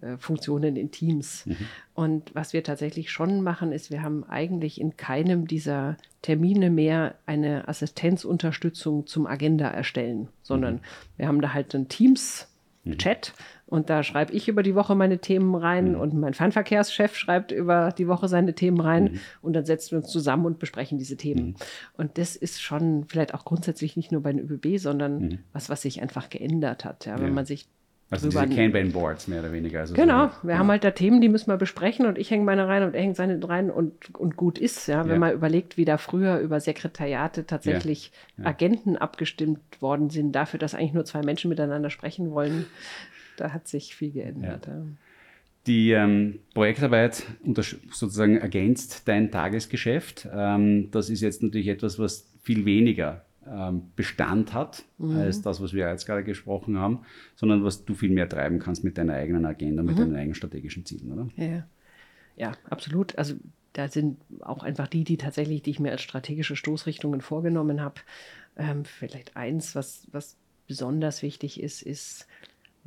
[SPEAKER 2] äh, Funktionen in Teams. Mhm. Und was wir tatsächlich schon machen, ist, wir haben eigentlich in keinem dieser Termine mehr eine Assistenzunterstützung zum Agenda erstellen, sondern mhm. wir haben da halt ein Teams-Chat mhm. Und da schreibe ich über die Woche meine Themen rein mhm. und mein Fernverkehrschef schreibt über die Woche seine Themen rein mhm. und dann setzen wir uns zusammen und besprechen diese Themen. Mhm. Und das ist schon vielleicht auch grundsätzlich nicht nur bei den ÖBB, sondern mhm. was, was sich einfach geändert hat. Ja, wenn ja. man sich
[SPEAKER 3] also diese Kanban-Boards mehr oder weniger. Also
[SPEAKER 2] genau, so, wir ja. haben halt da Themen, die müssen wir besprechen und ich hänge meine rein und er hängt seine rein und, und gut ist. Ja, wenn ja. man überlegt, wie da früher über Sekretariate tatsächlich ja. Agenten abgestimmt worden sind, dafür, dass eigentlich nur zwei Menschen miteinander sprechen wollen da hat sich viel geändert. Ja.
[SPEAKER 3] Die ähm, Projektarbeit sozusagen ergänzt dein Tagesgeschäft. Ähm, das ist jetzt natürlich etwas, was viel weniger ähm, Bestand hat mhm. als das, was wir jetzt gerade gesprochen haben, sondern was du viel mehr treiben kannst mit deiner eigenen Agenda, mit mhm. deinen eigenen strategischen Zielen, oder?
[SPEAKER 2] Ja, ja absolut. Also da sind auch einfach die, die tatsächlich, die ich mir als strategische Stoßrichtungen vorgenommen habe. Ähm, vielleicht eins, was, was besonders wichtig ist, ist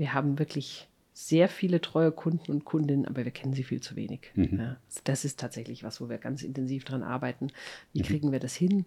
[SPEAKER 2] wir haben wirklich sehr viele treue Kunden und Kundinnen, aber wir kennen sie viel zu wenig. Mhm. Ja, das ist tatsächlich was, wo wir ganz intensiv dran arbeiten. Wie mhm. kriegen wir das hin?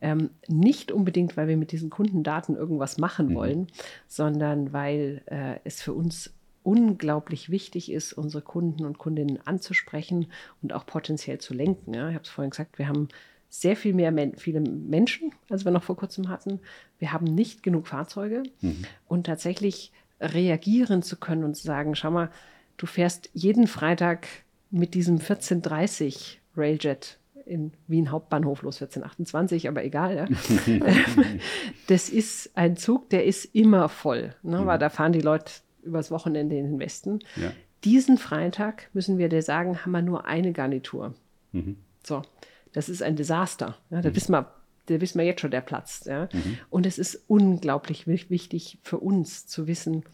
[SPEAKER 2] Ähm, nicht unbedingt, weil wir mit diesen Kundendaten irgendwas machen mhm. wollen, sondern weil äh, es für uns unglaublich wichtig ist, unsere Kunden und Kundinnen anzusprechen und auch potenziell zu lenken. Ja, ich habe es vorhin gesagt, wir haben sehr viel mehr Men viele Menschen, als wir noch vor kurzem hatten. Wir haben nicht genug Fahrzeuge mhm. und tatsächlich reagieren zu können und zu sagen, schau mal, du fährst jeden Freitag mit diesem 1430 Railjet in Wien Hauptbahnhof los 1428, aber egal. Ja. (laughs) (laughs) das ist ein Zug, der ist immer voll, ne, mhm. weil da fahren die Leute übers Wochenende in den Westen. Ja. Diesen Freitag müssen wir dir sagen, haben wir nur eine Garnitur. Mhm. So, das ist ein Desaster. Ja, da mhm. wissen wir da wissen wir jetzt schon, der platzt. Ja? Mhm. Und es ist unglaublich wichtig für uns zu wissen,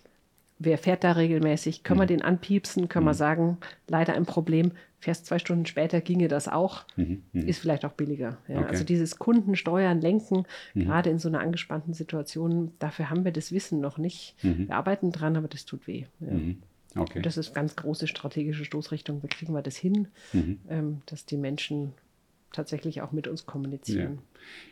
[SPEAKER 2] wer fährt da regelmäßig, können mhm. wir den anpiepsen, können mhm. wir sagen, leider ein Problem, fährst zwei Stunden später ginge das auch, mhm. mhm. ist vielleicht auch billiger. Ja? Okay. Also dieses Kundensteuern, Lenken, mhm. gerade in so einer angespannten Situation, dafür haben wir das Wissen noch nicht. Mhm. Wir arbeiten dran, aber das tut weh. Ja? Okay. Und das ist ganz große strategische Stoßrichtung. Wie kriegen wir das hin, ähm, dass die Menschen tatsächlich auch mit uns kommunizieren.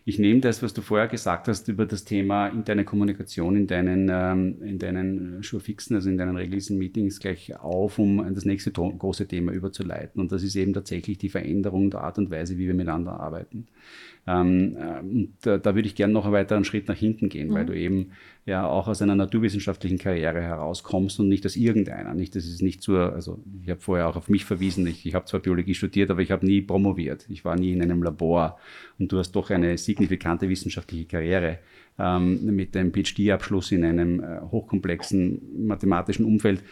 [SPEAKER 3] Ich nehme das, was du vorher gesagt hast über das Thema interne Kommunikation in deinen, ähm, in deinen Schurfixen, also in deinen regelmäßigen Meetings gleich auf, um das nächste große Thema überzuleiten. Und das ist eben tatsächlich die Veränderung der Art und Weise, wie wir miteinander arbeiten. Ähm, äh, da, da, würde ich gerne noch einen weiteren Schritt nach hinten gehen, mhm. weil du eben ja auch aus einer naturwissenschaftlichen Karriere herauskommst und nicht aus irgendeiner. Nicht, das ist nicht zur, also ich habe vorher auch auf mich verwiesen, ich, ich habe zwar Biologie studiert, aber ich habe nie promoviert. Ich war nie in einem Labor und du hast doch eine signifikante wissenschaftliche Karriere ähm, mit einem PhD-Abschluss in einem äh, hochkomplexen mathematischen Umfeld.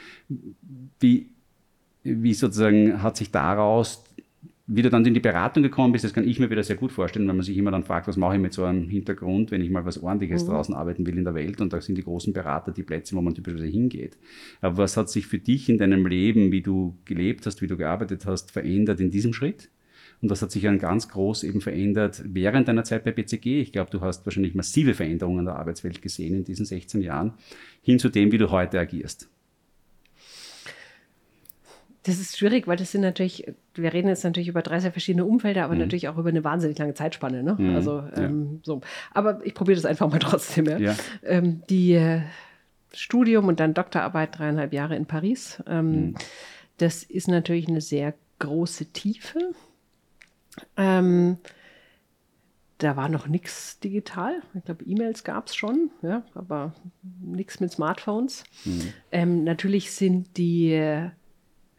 [SPEAKER 3] Wie, wie sozusagen hat sich daraus wie du dann in die Beratung gekommen bist, das kann ich mir wieder sehr gut vorstellen, wenn man sich immer dann fragt, was mache ich mit so einem Hintergrund, wenn ich mal was Ordentliches mhm. draußen arbeiten will in der Welt und da sind die großen Berater die Plätze, wo man typischerweise hingeht. Aber was hat sich für dich in deinem Leben, wie du gelebt hast, wie du gearbeitet hast, verändert in diesem Schritt? Und das hat sich dann ganz groß eben verändert während deiner Zeit bei BCG. Ich glaube, du hast wahrscheinlich massive Veränderungen in der Arbeitswelt gesehen in diesen 16 Jahren, hin zu dem, wie du heute agierst.
[SPEAKER 2] Das ist schwierig, weil das sind natürlich, wir reden jetzt natürlich über drei sehr verschiedene Umfelder, aber mhm. natürlich auch über eine wahnsinnig lange Zeitspanne. Ne? Mhm. Also ähm, ja. so. Aber ich probiere das einfach mal (laughs) trotzdem. Ja? ja. Ähm, die äh, Studium und dann Doktorarbeit dreieinhalb Jahre in Paris. Ähm, mhm. Das ist natürlich eine sehr große Tiefe. Ähm, da war noch nichts digital. Ich glaube, E-Mails gab es schon, ja, aber nichts mit Smartphones. Mhm. Ähm, natürlich sind die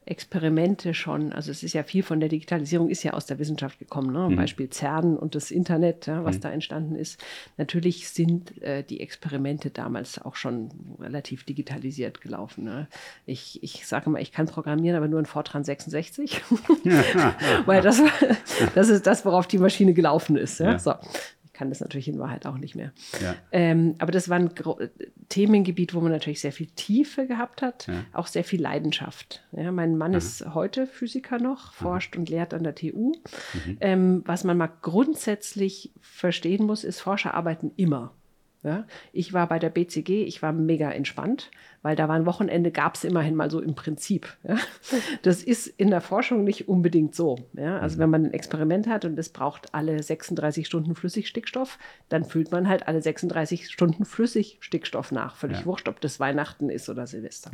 [SPEAKER 2] Experimente schon, also es ist ja viel von der Digitalisierung ist ja aus der Wissenschaft gekommen, ne? Mhm. Beispiel CERN und das Internet, ja, was mhm. da entstanden ist. Natürlich sind äh, die Experimente damals auch schon relativ digitalisiert gelaufen. Ne? Ich, ich sage mal, ich kann programmieren, aber nur in Fortran 66, (laughs) (laughs) weil das, (laughs) das ist das, worauf die Maschine gelaufen ist. Ja? ja. So kann das natürlich in Wahrheit auch nicht mehr. Ja. Ähm, aber das war ein Gro Themengebiet, wo man natürlich sehr viel Tiefe gehabt hat, ja. auch sehr viel Leidenschaft. Ja, mein Mann Aha. ist heute Physiker noch, forscht Aha. und lehrt an der TU. Mhm. Ähm, was man mal grundsätzlich verstehen muss, ist, Forscher arbeiten immer. Ja, ich war bei der BCG, ich war mega entspannt, weil da war ein Wochenende, gab es immerhin mal so im Prinzip. Ja. Das ist in der Forschung nicht unbedingt so. Ja. Also mhm. wenn man ein Experiment hat und es braucht alle 36 Stunden Flüssigstickstoff, dann füllt man halt alle 36 Stunden Flüssigstickstoff nach. Völlig wurscht, ob das Weihnachten ist oder Silvester.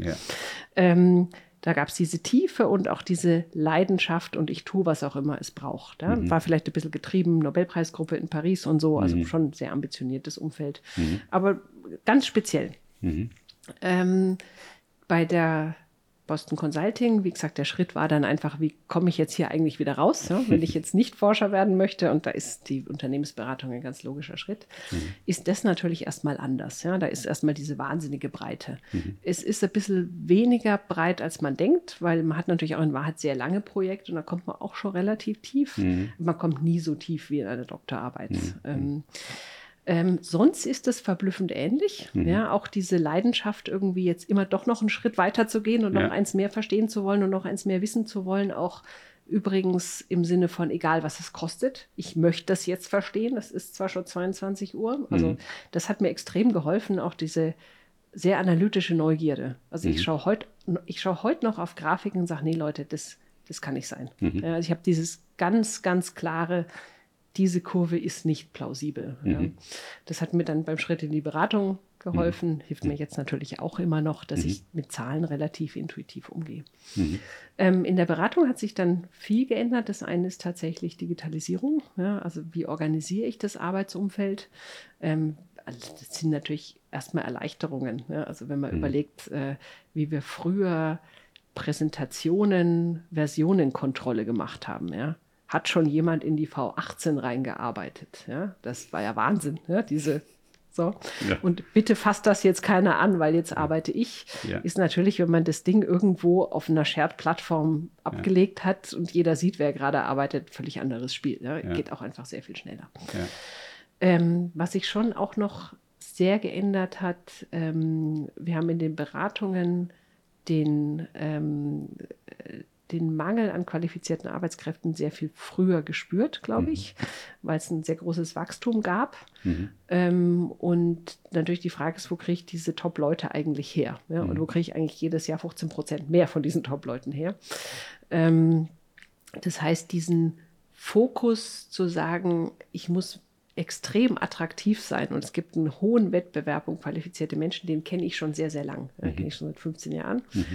[SPEAKER 2] Ähm, da gab es diese Tiefe und auch diese Leidenschaft und ich tue, was auch immer es braucht. Ja? Mhm. War vielleicht ein bisschen getrieben, Nobelpreisgruppe in Paris und so, also mhm. schon sehr ambitioniertes Umfeld, mhm. aber ganz speziell. Mhm. Ähm, bei der Boston Consulting. Wie gesagt, der Schritt war dann einfach, wie komme ich jetzt hier eigentlich wieder raus, ja? wenn ich jetzt nicht Forscher werden möchte. Und da ist die Unternehmensberatung ein ganz logischer Schritt. Mhm. Ist das natürlich erstmal anders. Ja? Da ist erstmal diese wahnsinnige Breite. Mhm. Es ist ein bisschen weniger breit, als man denkt, weil man hat natürlich auch in Wahrheit sehr lange Projekte und da kommt man auch schon relativ tief. Mhm. Man kommt nie so tief wie in einer Doktorarbeit. Mhm. Ähm, ähm, sonst ist es verblüffend ähnlich. Mhm. Ja, auch diese Leidenschaft, irgendwie jetzt immer doch noch einen Schritt weiter zu gehen und ja. noch eins mehr verstehen zu wollen und noch eins mehr wissen zu wollen, auch übrigens im Sinne von egal, was es kostet. Ich möchte das jetzt verstehen. Das ist zwar schon 22 Uhr. Also mhm. das hat mir extrem geholfen, auch diese sehr analytische Neugierde. Also mhm. ich schaue heute ich schaue heute noch auf Grafiken und sage, nee Leute, das, das kann nicht sein. Mhm. Also ich habe dieses ganz, ganz klare, diese Kurve ist nicht plausibel. Mhm. Ja. Das hat mir dann beim Schritt in die Beratung geholfen, mhm. hilft mir jetzt natürlich auch immer noch, dass mhm. ich mit Zahlen relativ intuitiv umgehe. Mhm. Ähm, in der Beratung hat sich dann viel geändert. Das eine ist tatsächlich Digitalisierung. Ja, also wie organisiere ich das Arbeitsumfeld? Ähm, also das sind natürlich erstmal Erleichterungen. Ja, also wenn man mhm. überlegt, äh, wie wir früher Präsentationen, Versionenkontrolle gemacht haben. Ja? Hat schon jemand in die V18 reingearbeitet. Ja? Das war ja Wahnsinn, ja? diese so. Ja. Und bitte fasst das jetzt keiner an, weil jetzt arbeite ich. Ja. Ist natürlich, wenn man das Ding irgendwo auf einer Shared-Plattform abgelegt ja. hat und jeder sieht, wer gerade arbeitet, völlig anderes Spiel. Geht auch einfach sehr viel schneller. Ähm, was sich schon auch noch sehr geändert hat, ähm, wir haben in den Beratungen den, ähm, den Mangel an qualifizierten Arbeitskräften sehr viel früher gespürt, glaube mhm. ich, weil es ein sehr großes Wachstum gab. Mhm. Ähm, und natürlich die Frage ist, wo kriege ich diese Top-Leute eigentlich her? Ja? Mhm. Und wo kriege ich eigentlich jedes Jahr 15 Prozent mehr von diesen Top-Leuten her? Ähm, das heißt, diesen Fokus zu sagen, ich muss extrem attraktiv sein und es gibt einen hohen Wettbewerb um qualifizierte Menschen, den kenne ich schon sehr, sehr lang, mhm. kenne ich schon seit 15 Jahren. Mhm.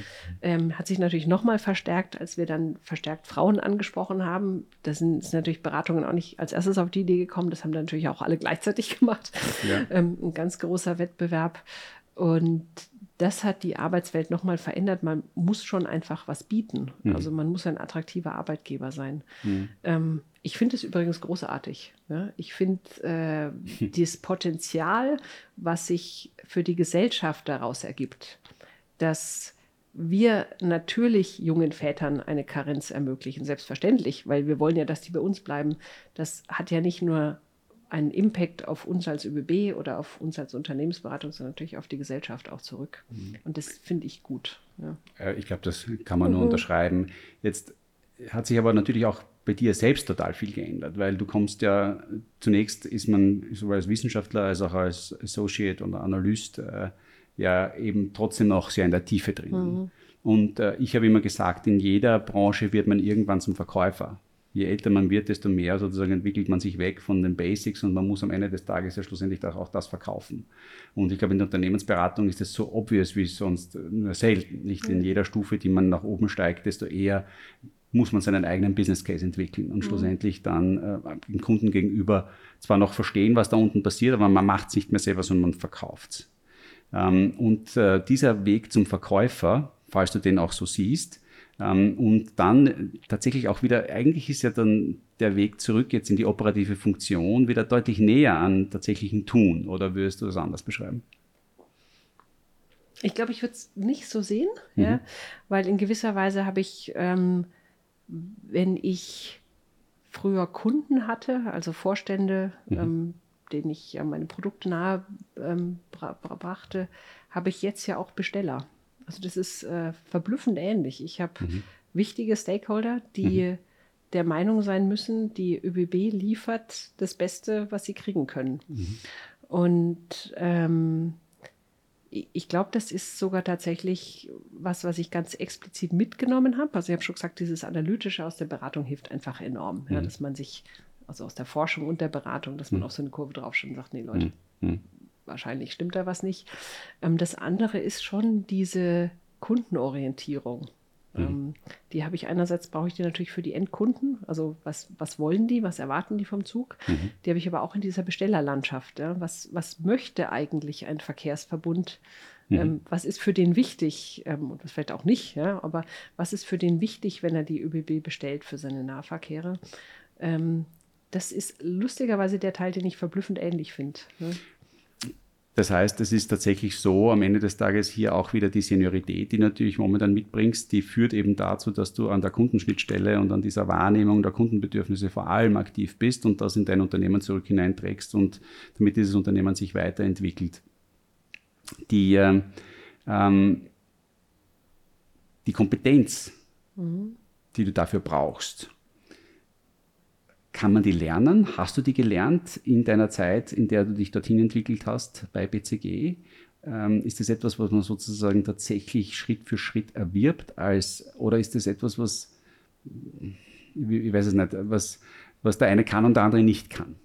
[SPEAKER 2] Ähm, hat sich natürlich nochmal verstärkt, als wir dann verstärkt Frauen angesprochen haben. Da sind, sind, natürlich Beratungen auch nicht als erstes auf die Idee gekommen, das haben dann natürlich auch alle gleichzeitig (laughs) gemacht. Ja. Ähm, ein ganz großer Wettbewerb. Und das hat die Arbeitswelt nochmal verändert. Man muss schon einfach was bieten. Mhm. Also man muss ein attraktiver Arbeitgeber sein. Mhm. Ähm, ich finde es übrigens großartig. Ja? Ich finde äh, (laughs) das Potenzial, was sich für die Gesellschaft daraus ergibt, dass wir natürlich jungen Vätern eine Karenz ermöglichen, selbstverständlich, weil wir wollen ja, dass die bei uns bleiben. Das hat ja nicht nur einen Impact auf uns als ÖBB oder auf uns als Unternehmensberatung, sondern natürlich auf die Gesellschaft auch zurück. Mhm. Und das finde ich gut. Ja.
[SPEAKER 3] Äh, ich glaube, das kann man nur mhm. unterschreiben. Jetzt hat sich aber natürlich auch bei dir selbst total viel geändert, weil du kommst ja, zunächst ist man sowohl als Wissenschaftler als auch als Associate oder Analyst äh, ja eben trotzdem noch sehr in der Tiefe drin. Mhm. Und äh, ich habe immer gesagt, in jeder Branche wird man irgendwann zum Verkäufer je älter man wird, desto mehr sozusagen entwickelt man sich weg von den Basics und man muss am Ende des Tages ja schlussendlich auch das verkaufen. Und ich glaube, in der Unternehmensberatung ist das so obvious wie sonst nur selten. Nicht in jeder Stufe, die man nach oben steigt, desto eher muss man seinen eigenen Business Case entwickeln und mhm. schlussendlich dann äh, dem Kunden gegenüber zwar noch verstehen, was da unten passiert, aber man macht es nicht mehr selber, sondern man verkauft es. Ähm, und äh, dieser Weg zum Verkäufer, falls du den auch so siehst, ähm, und dann tatsächlich auch wieder, eigentlich ist ja dann der Weg zurück jetzt in die operative Funktion wieder deutlich näher an tatsächlichen Tun. Oder würdest du das anders beschreiben?
[SPEAKER 2] Ich glaube, ich würde es nicht so sehen, mhm. ja, weil in gewisser Weise habe ich, ähm, wenn ich früher Kunden hatte, also Vorstände, mhm. ähm, denen ich ja meine Produkte nahe ähm, bra brachte, habe ich jetzt ja auch Besteller. Also das ist äh, verblüffend ähnlich. Ich habe mhm. wichtige Stakeholder, die mhm. der Meinung sein müssen, die ÖBB liefert das Beste, was sie kriegen können. Mhm. Und ähm, ich glaube, das ist sogar tatsächlich was, was ich ganz explizit mitgenommen habe. Also ich habe schon gesagt, dieses Analytische aus der Beratung hilft einfach enorm, ja, mhm. dass man sich, also aus der Forschung und der Beratung, dass man mhm. auf so eine Kurve draufschaut und sagt, nee Leute, mhm wahrscheinlich stimmt da was nicht. Ähm, das andere ist schon diese Kundenorientierung. Mhm. Ähm, die habe ich einerseits, brauche ich die natürlich für die Endkunden, also was, was wollen die, was erwarten die vom Zug. Mhm. Die habe ich aber auch in dieser Bestellerlandschaft. Ja. Was, was möchte eigentlich ein Verkehrsverbund? Mhm. Ähm, was ist für den wichtig ähm, und was vielleicht auch nicht, ja, aber was ist für den wichtig, wenn er die ÖBB bestellt für seine Nahverkehre? Ähm, das ist lustigerweise der Teil, den ich verblüffend ähnlich finde. Ne?
[SPEAKER 3] Das heißt, es ist tatsächlich so, am Ende des Tages hier auch wieder die Seniorität, die natürlich momentan mitbringst, die führt eben dazu, dass du an der Kundenschnittstelle und an dieser Wahrnehmung der Kundenbedürfnisse vor allem aktiv bist und das in dein Unternehmen zurück hineinträgst und damit dieses Unternehmen sich weiterentwickelt. Die, äh, ähm, die Kompetenz, mhm. die du dafür brauchst, kann man die lernen? Hast du die gelernt in deiner Zeit, in der du dich dorthin entwickelt hast bei BCG? Ähm, ist das etwas, was man sozusagen tatsächlich Schritt für Schritt erwirbt als, oder ist das etwas, was, ich weiß es nicht, was, was der eine kann und der andere nicht kann?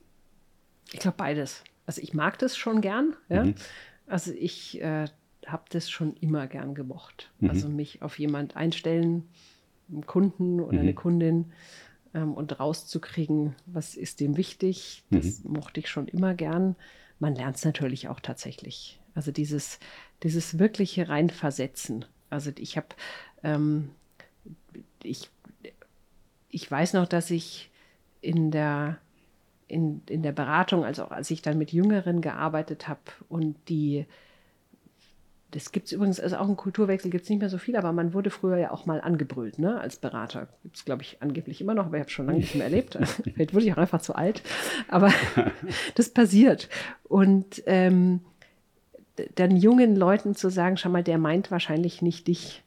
[SPEAKER 2] Ich glaube beides. Also ich mag das schon gern. Ja? Mhm. Also ich äh, habe das schon immer gern gemocht. Mhm. Also mich auf jemand einstellen, einen Kunden oder mhm. eine Kundin ähm, und rauszukriegen, was ist dem wichtig. Das mhm. mochte ich schon immer gern. Man lernt es natürlich auch tatsächlich. Also dieses, dieses wirkliche Reinversetzen. Also ich habe, ähm, ich, ich weiß noch, dass ich in der, in, in der Beratung, also auch als ich dann mit Jüngeren gearbeitet habe und die das gibt es übrigens, also auch einen Kulturwechsel gibt es nicht mehr so viel, aber man wurde früher ja auch mal angebrüllt, ne, als Berater. Gibt es, glaube ich, angeblich immer noch, aber ich habe es schon lange nicht mehr erlebt. (laughs) (laughs) Vielleicht wurde ich auch einfach zu alt. Aber (laughs) das passiert. Und ähm, dann jungen Leuten zu sagen, schau mal, der meint wahrscheinlich nicht dich,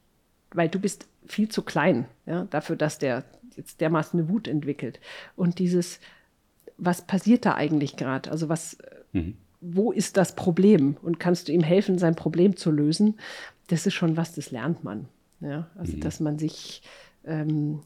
[SPEAKER 2] weil du bist viel zu klein, ja, dafür, dass der jetzt dermaßen eine Wut entwickelt. Und dieses, was passiert da eigentlich gerade? Also was. Mhm wo ist das Problem und kannst du ihm helfen, sein Problem zu lösen, das ist schon was, das lernt man. Ja? Also, mhm. dass man sich ähm,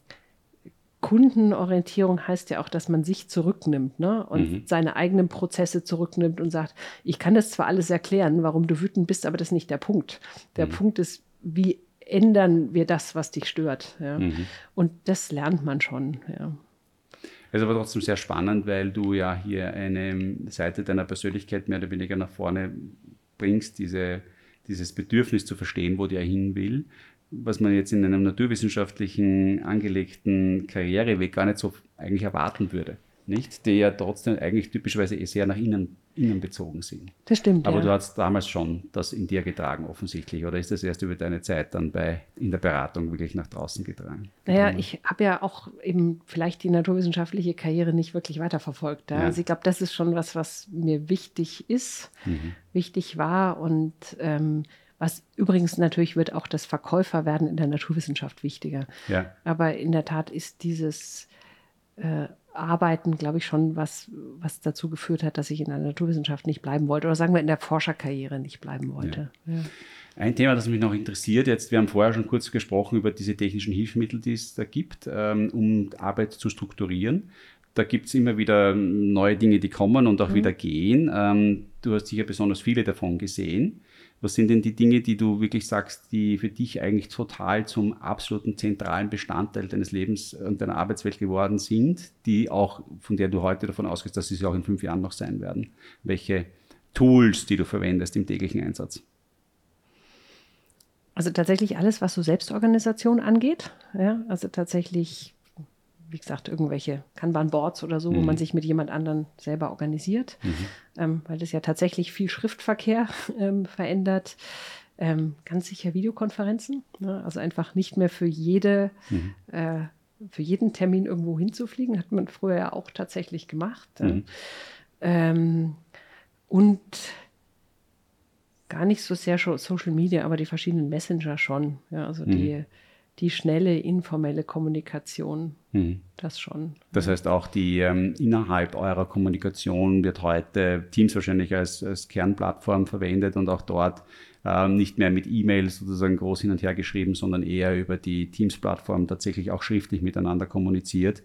[SPEAKER 2] Kundenorientierung heißt ja auch, dass man sich zurücknimmt ne? und mhm. seine eigenen Prozesse zurücknimmt und sagt, ich kann das zwar alles erklären, warum du wütend bist, aber das ist nicht der Punkt. Der mhm. Punkt ist, wie ändern wir das, was dich stört. Ja? Mhm. Und das lernt man schon. Ja.
[SPEAKER 3] Es ist aber trotzdem sehr spannend, weil du ja hier eine Seite deiner Persönlichkeit mehr oder weniger nach vorne bringst, diese, dieses Bedürfnis zu verstehen, wo der hin will was man jetzt in einem naturwissenschaftlichen angelegten Karriereweg gar nicht so eigentlich erwarten würde. Nicht? Die ja trotzdem eigentlich typischerweise eh sehr nach innen, innen bezogen sind.
[SPEAKER 2] Das stimmt.
[SPEAKER 3] Aber
[SPEAKER 2] ja.
[SPEAKER 3] du hast damals schon das in dir getragen, offensichtlich. Oder ist das erst über deine Zeit dann bei, in der Beratung wirklich nach draußen getragen?
[SPEAKER 2] Naja, ich habe ja auch eben vielleicht die naturwissenschaftliche Karriere nicht wirklich weiterverfolgt. Ja? Ja. Also ich glaube, das ist schon was, was mir wichtig ist, mhm. wichtig war und ähm, was übrigens natürlich wird auch das Verkäuferwerden in der Naturwissenschaft wichtiger. Ja. Aber in der Tat ist dieses äh, Arbeiten, glaube ich, schon was, was dazu geführt hat, dass ich in der Naturwissenschaft nicht bleiben wollte. Oder sagen wir in der Forscherkarriere nicht bleiben wollte. Ja. Ja.
[SPEAKER 3] Ein Thema, das mich noch interessiert, jetzt, wir haben vorher schon kurz gesprochen über diese technischen Hilfsmittel, die es da gibt, ähm, um Arbeit zu strukturieren. Da gibt es immer wieder neue Dinge, die kommen und auch mhm. wieder gehen. Ähm, du hast sicher besonders viele davon gesehen. Was sind denn die Dinge, die du wirklich sagst, die für dich eigentlich total zum absoluten zentralen Bestandteil deines Lebens und deiner Arbeitswelt geworden sind, die auch, von der du heute davon ausgehst, dass sie es auch in fünf Jahren noch sein werden? Welche Tools, die du verwendest im täglichen Einsatz?
[SPEAKER 2] Also tatsächlich alles, was so Selbstorganisation angeht. Ja, also tatsächlich wie gesagt, irgendwelche Kanban-Boards oder so, mhm. wo man sich mit jemand anderen selber organisiert, mhm. ähm, weil das ja tatsächlich viel Schriftverkehr (laughs) ähm, verändert. Ähm, ganz sicher Videokonferenzen, ne? also einfach nicht mehr für jede, mhm. äh, für jeden Termin irgendwo hinzufliegen, hat man früher ja auch tatsächlich gemacht. Mhm. Ähm, und gar nicht so sehr Social Media, aber die verschiedenen Messenger schon. Ja, also die mhm die schnelle informelle Kommunikation. Mhm. Das schon.
[SPEAKER 3] Das heißt auch die ähm, innerhalb eurer Kommunikation wird heute Teams wahrscheinlich als, als Kernplattform verwendet und auch dort ähm, nicht mehr mit E-Mails sozusagen groß hin und her geschrieben, sondern eher über die Teams-Plattform tatsächlich auch schriftlich miteinander kommuniziert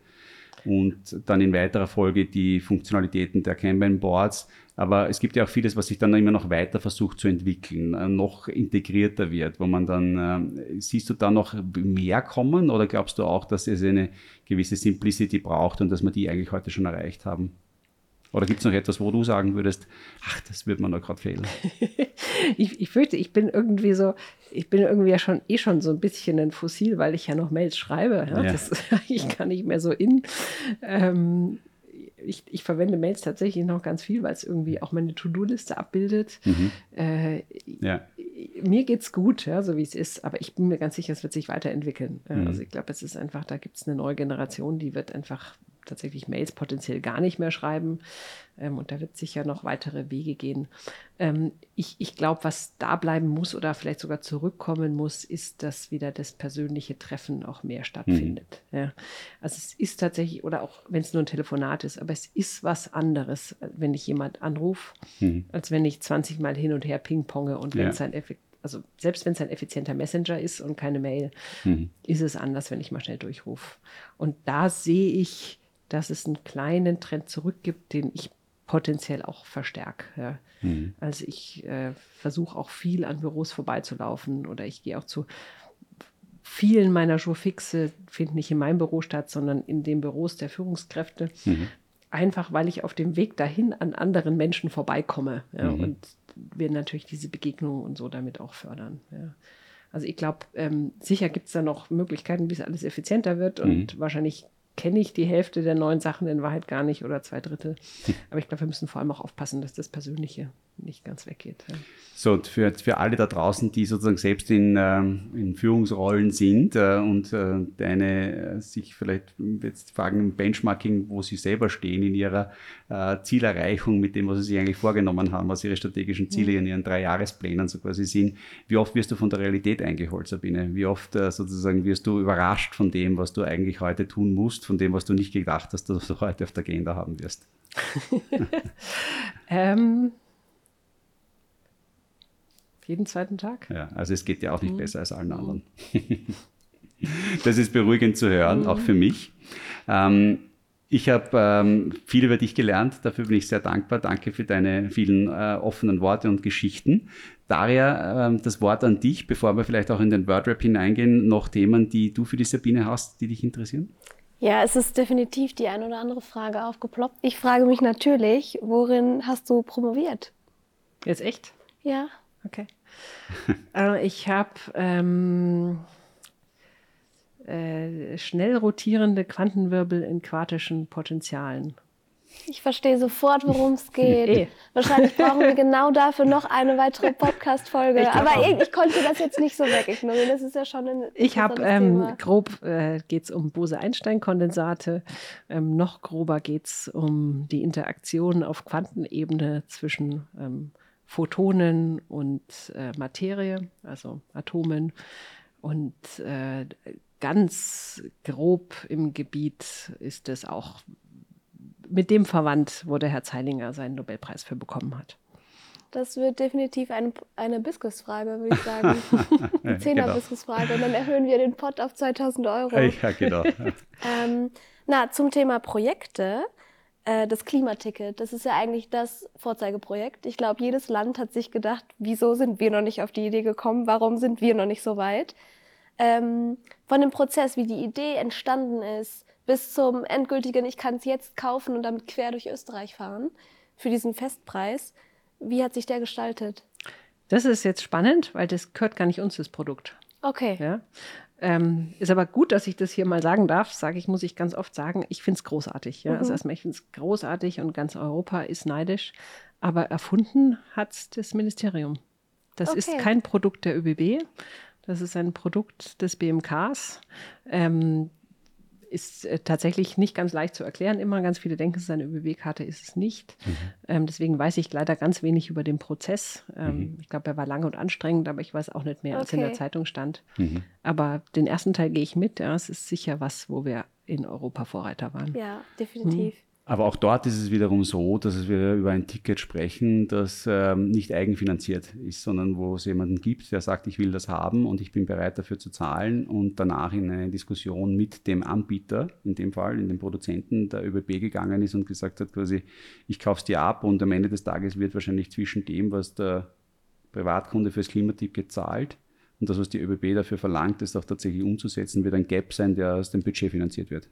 [SPEAKER 3] und dann in weiterer Folge die Funktionalitäten der Kanban Boards. Aber es gibt ja auch vieles, was sich dann immer noch weiter versucht zu entwickeln, äh, noch integrierter wird, wo man dann, äh, siehst du da noch mehr kommen oder glaubst du auch, dass es eine gewisse Simplicity braucht und dass wir die eigentlich heute schon erreicht haben? Oder gibt es noch etwas, wo du sagen würdest, ach, das wird man da gerade fehlen? (laughs)
[SPEAKER 2] ich, ich fürchte, ich bin irgendwie so, ich bin irgendwie ja schon eh schon so ein bisschen ein Fossil, weil ich ja noch Mails schreibe. Ja? Ja. Das (laughs) ich kann nicht mehr so in. Ähm, ich, ich, verwende Mails tatsächlich noch ganz viel, weil es irgendwie auch meine To-Do-Liste abbildet. Mhm. Äh, ja. Mir geht's gut, ja, so wie es ist, aber ich bin mir ganz sicher, es wird sich weiterentwickeln. Mhm. Also ich glaube, es ist einfach, da gibt es eine neue Generation, die wird einfach tatsächlich Mails potenziell gar nicht mehr schreiben. Ähm, und da wird sicher noch weitere Wege gehen. Ähm, ich ich glaube, was da bleiben muss oder vielleicht sogar zurückkommen muss, ist, dass wieder das persönliche Treffen auch mehr stattfindet. Mhm. Ja. Also es ist tatsächlich, oder auch wenn es nur ein Telefonat ist, aber es ist was anderes, wenn ich jemand anrufe, mhm. als wenn ich 20 Mal hin und her pingponge und wenn es ein Effekt also selbst wenn es ein effizienter Messenger ist und keine Mail, mhm. ist es anders, wenn ich mal schnell durchrufe. Und da sehe ich dass es einen kleinen Trend zurück gibt, den ich potenziell auch verstärke. Ja. Mhm. Also ich äh, versuche auch viel an Büros vorbeizulaufen oder ich gehe auch zu vielen meiner Jourfixe finden nicht in meinem Büro statt, sondern in den Büros der Führungskräfte. Mhm. Einfach weil ich auf dem Weg dahin an anderen Menschen vorbeikomme. Ja, mhm. Und wir natürlich diese Begegnungen und so damit auch fördern. Ja. Also ich glaube, ähm, sicher gibt es da noch Möglichkeiten, wie es alles effizienter wird und mhm. wahrscheinlich kenne ich die Hälfte der neuen Sachen in Wahrheit gar nicht oder zwei Drittel. (laughs) Aber ich glaube, wir müssen vor allem auch aufpassen, dass das Persönliche nicht ganz weggeht. Ja.
[SPEAKER 3] So, und für, für alle da draußen, die sozusagen selbst in, ähm, in Führungsrollen sind äh, und äh, deine äh, sich vielleicht jetzt fragen im Benchmarking, wo sie selber stehen in ihrer äh, Zielerreichung mit dem, was sie sich eigentlich vorgenommen haben, was ihre strategischen Ziele mhm. in ihren drei Jahresplänen so quasi sind. Wie oft wirst du von der Realität eingeholt, Sabine? Wie oft äh, sozusagen wirst du überrascht von dem, was du eigentlich heute tun musst, von dem, was du nicht gedacht hast, dass du (laughs) heute auf der Agenda haben wirst? (laughs)
[SPEAKER 2] ähm jeden zweiten Tag.
[SPEAKER 3] Ja, also es geht ja auch nicht mhm. besser als allen anderen. (laughs) Das ist beruhigend zu hören, mhm. auch für mich. Ähm, ich habe ähm, viel über dich gelernt, dafür bin ich sehr dankbar. Danke für deine vielen äh, offenen Worte und Geschichten. Daria, äh, das Wort an dich, bevor wir vielleicht auch in den Wordrap hineingehen, noch Themen, die du für die Sabine hast, die dich interessieren?
[SPEAKER 1] Ja, es ist definitiv die ein oder andere Frage aufgeploppt. Ich frage mich natürlich, worin hast du promoviert?
[SPEAKER 2] Jetzt echt?
[SPEAKER 1] Ja.
[SPEAKER 2] Okay. (laughs) äh, ich habe ähm, äh, schnell rotierende Quantenwirbel in quartischen Potentialen.
[SPEAKER 1] Ich verstehe sofort, worum es (laughs) geht. Eh. Wahrscheinlich brauchen wir genau dafür noch eine weitere (laughs) Podcast-Folge. Aber ich, ich, konnte das jetzt nicht so wegignorieren. Das ist ja schon ein
[SPEAKER 2] Ich habe ähm, grob äh, geht es um Bose-Einstein-Kondensate. Ähm, noch grober geht es um die Interaktion auf Quantenebene zwischen ähm, Photonen und äh, Materie, also Atomen. Und äh, ganz grob im Gebiet ist es auch mit dem verwandt, wo der Herr Zeilinger seinen Nobelpreis für bekommen hat.
[SPEAKER 1] Das wird definitiv ein, eine Biskusfrage, würde ich sagen. (laughs) Die Zehner-Biskusfrage. Und dann erhöhen wir den Pott auf 2000 Euro.
[SPEAKER 3] Ja, genau. (laughs)
[SPEAKER 1] ähm, na, zum Thema Projekte. Äh, das Klimaticket, das ist ja eigentlich das Vorzeigeprojekt. Ich glaube, jedes Land hat sich gedacht, wieso sind wir noch nicht auf die Idee gekommen? Warum sind wir noch nicht so weit? Ähm, von dem Prozess, wie die Idee entstanden ist, bis zum endgültigen, ich kann es jetzt kaufen und damit quer durch Österreich fahren für diesen Festpreis. Wie hat sich der gestaltet?
[SPEAKER 2] Das ist jetzt spannend, weil das gehört gar nicht uns, das Produkt.
[SPEAKER 1] Okay.
[SPEAKER 2] Ja? Ähm, ist aber gut, dass ich das hier mal sagen darf. Sage ich, muss ich ganz oft sagen, ich finde es großartig. Ja? Also mhm. Also erstmal, ich finde es großartig und ganz Europa ist neidisch. Aber erfunden hat es das Ministerium. Das okay. ist kein Produkt der ÖBB. Das ist ein Produkt des BMKs. Ähm, ist äh, tatsächlich nicht ganz leicht zu erklären. Immer ganz viele denken, es ist eine ÖBB-Karte, ist es nicht. Mhm. Ähm, deswegen weiß ich leider ganz wenig über den Prozess. Ähm, mhm. Ich glaube, er war lang und anstrengend, aber ich weiß auch nicht mehr, okay. als in der Zeitung stand. Mhm. Aber den ersten Teil gehe ich mit. Ja, es ist sicher was, wo wir in Europa Vorreiter waren.
[SPEAKER 1] Ja, definitiv.
[SPEAKER 3] Aber auch dort ist es wiederum so, dass wir über ein Ticket sprechen, das ähm, nicht eigenfinanziert ist, sondern wo es jemanden gibt, der sagt, ich will das haben und ich bin bereit dafür zu zahlen und danach in eine Diskussion mit dem Anbieter, in dem Fall, in dem Produzenten der ÖBB gegangen ist und gesagt hat quasi, ich es dir ab und am Ende des Tages wird wahrscheinlich zwischen dem, was der Privatkunde fürs Klimaticket zahlt und das, was die ÖBB dafür verlangt, das auch tatsächlich umzusetzen, wird ein Gap sein, der aus dem Budget finanziert wird.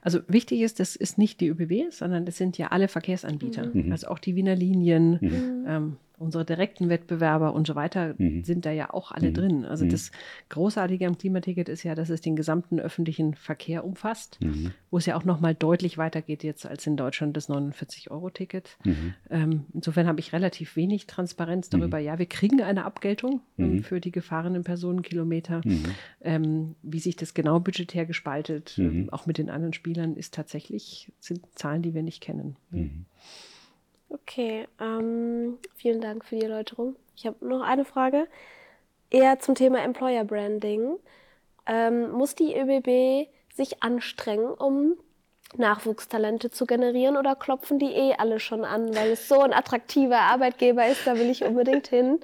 [SPEAKER 2] Also wichtig ist, das ist nicht die ÖBW, sondern das sind ja alle Verkehrsanbieter. Mhm. Also auch die Wiener Linien, mhm. ähm, unsere direkten Wettbewerber und so weiter mhm. sind da ja auch alle mhm. drin. Also mhm. das Großartige am Klimaticket ist ja, dass es den gesamten öffentlichen Verkehr umfasst, mhm. wo es ja auch nochmal deutlich weitergeht jetzt als in Deutschland das 49-Euro-Ticket. Mhm. Ähm, insofern habe ich relativ wenig Transparenz darüber. Ja, wir kriegen eine Abgeltung ähm, für die gefahrenen Personenkilometer. Ähm, wie sich das genau budgetär gespaltet, ähm, auch mit den anderen Spielern, ist tatsächlich, sind Zahlen, die wir nicht kennen.
[SPEAKER 1] Okay, ähm, vielen Dank für die Erläuterung. Ich habe noch eine Frage, eher zum Thema Employer Branding. Ähm, muss die ÖBB sich anstrengen, um Nachwuchstalente zu generieren oder klopfen die eh alle schon an, weil es so ein attraktiver Arbeitgeber ist, da will ich unbedingt hin?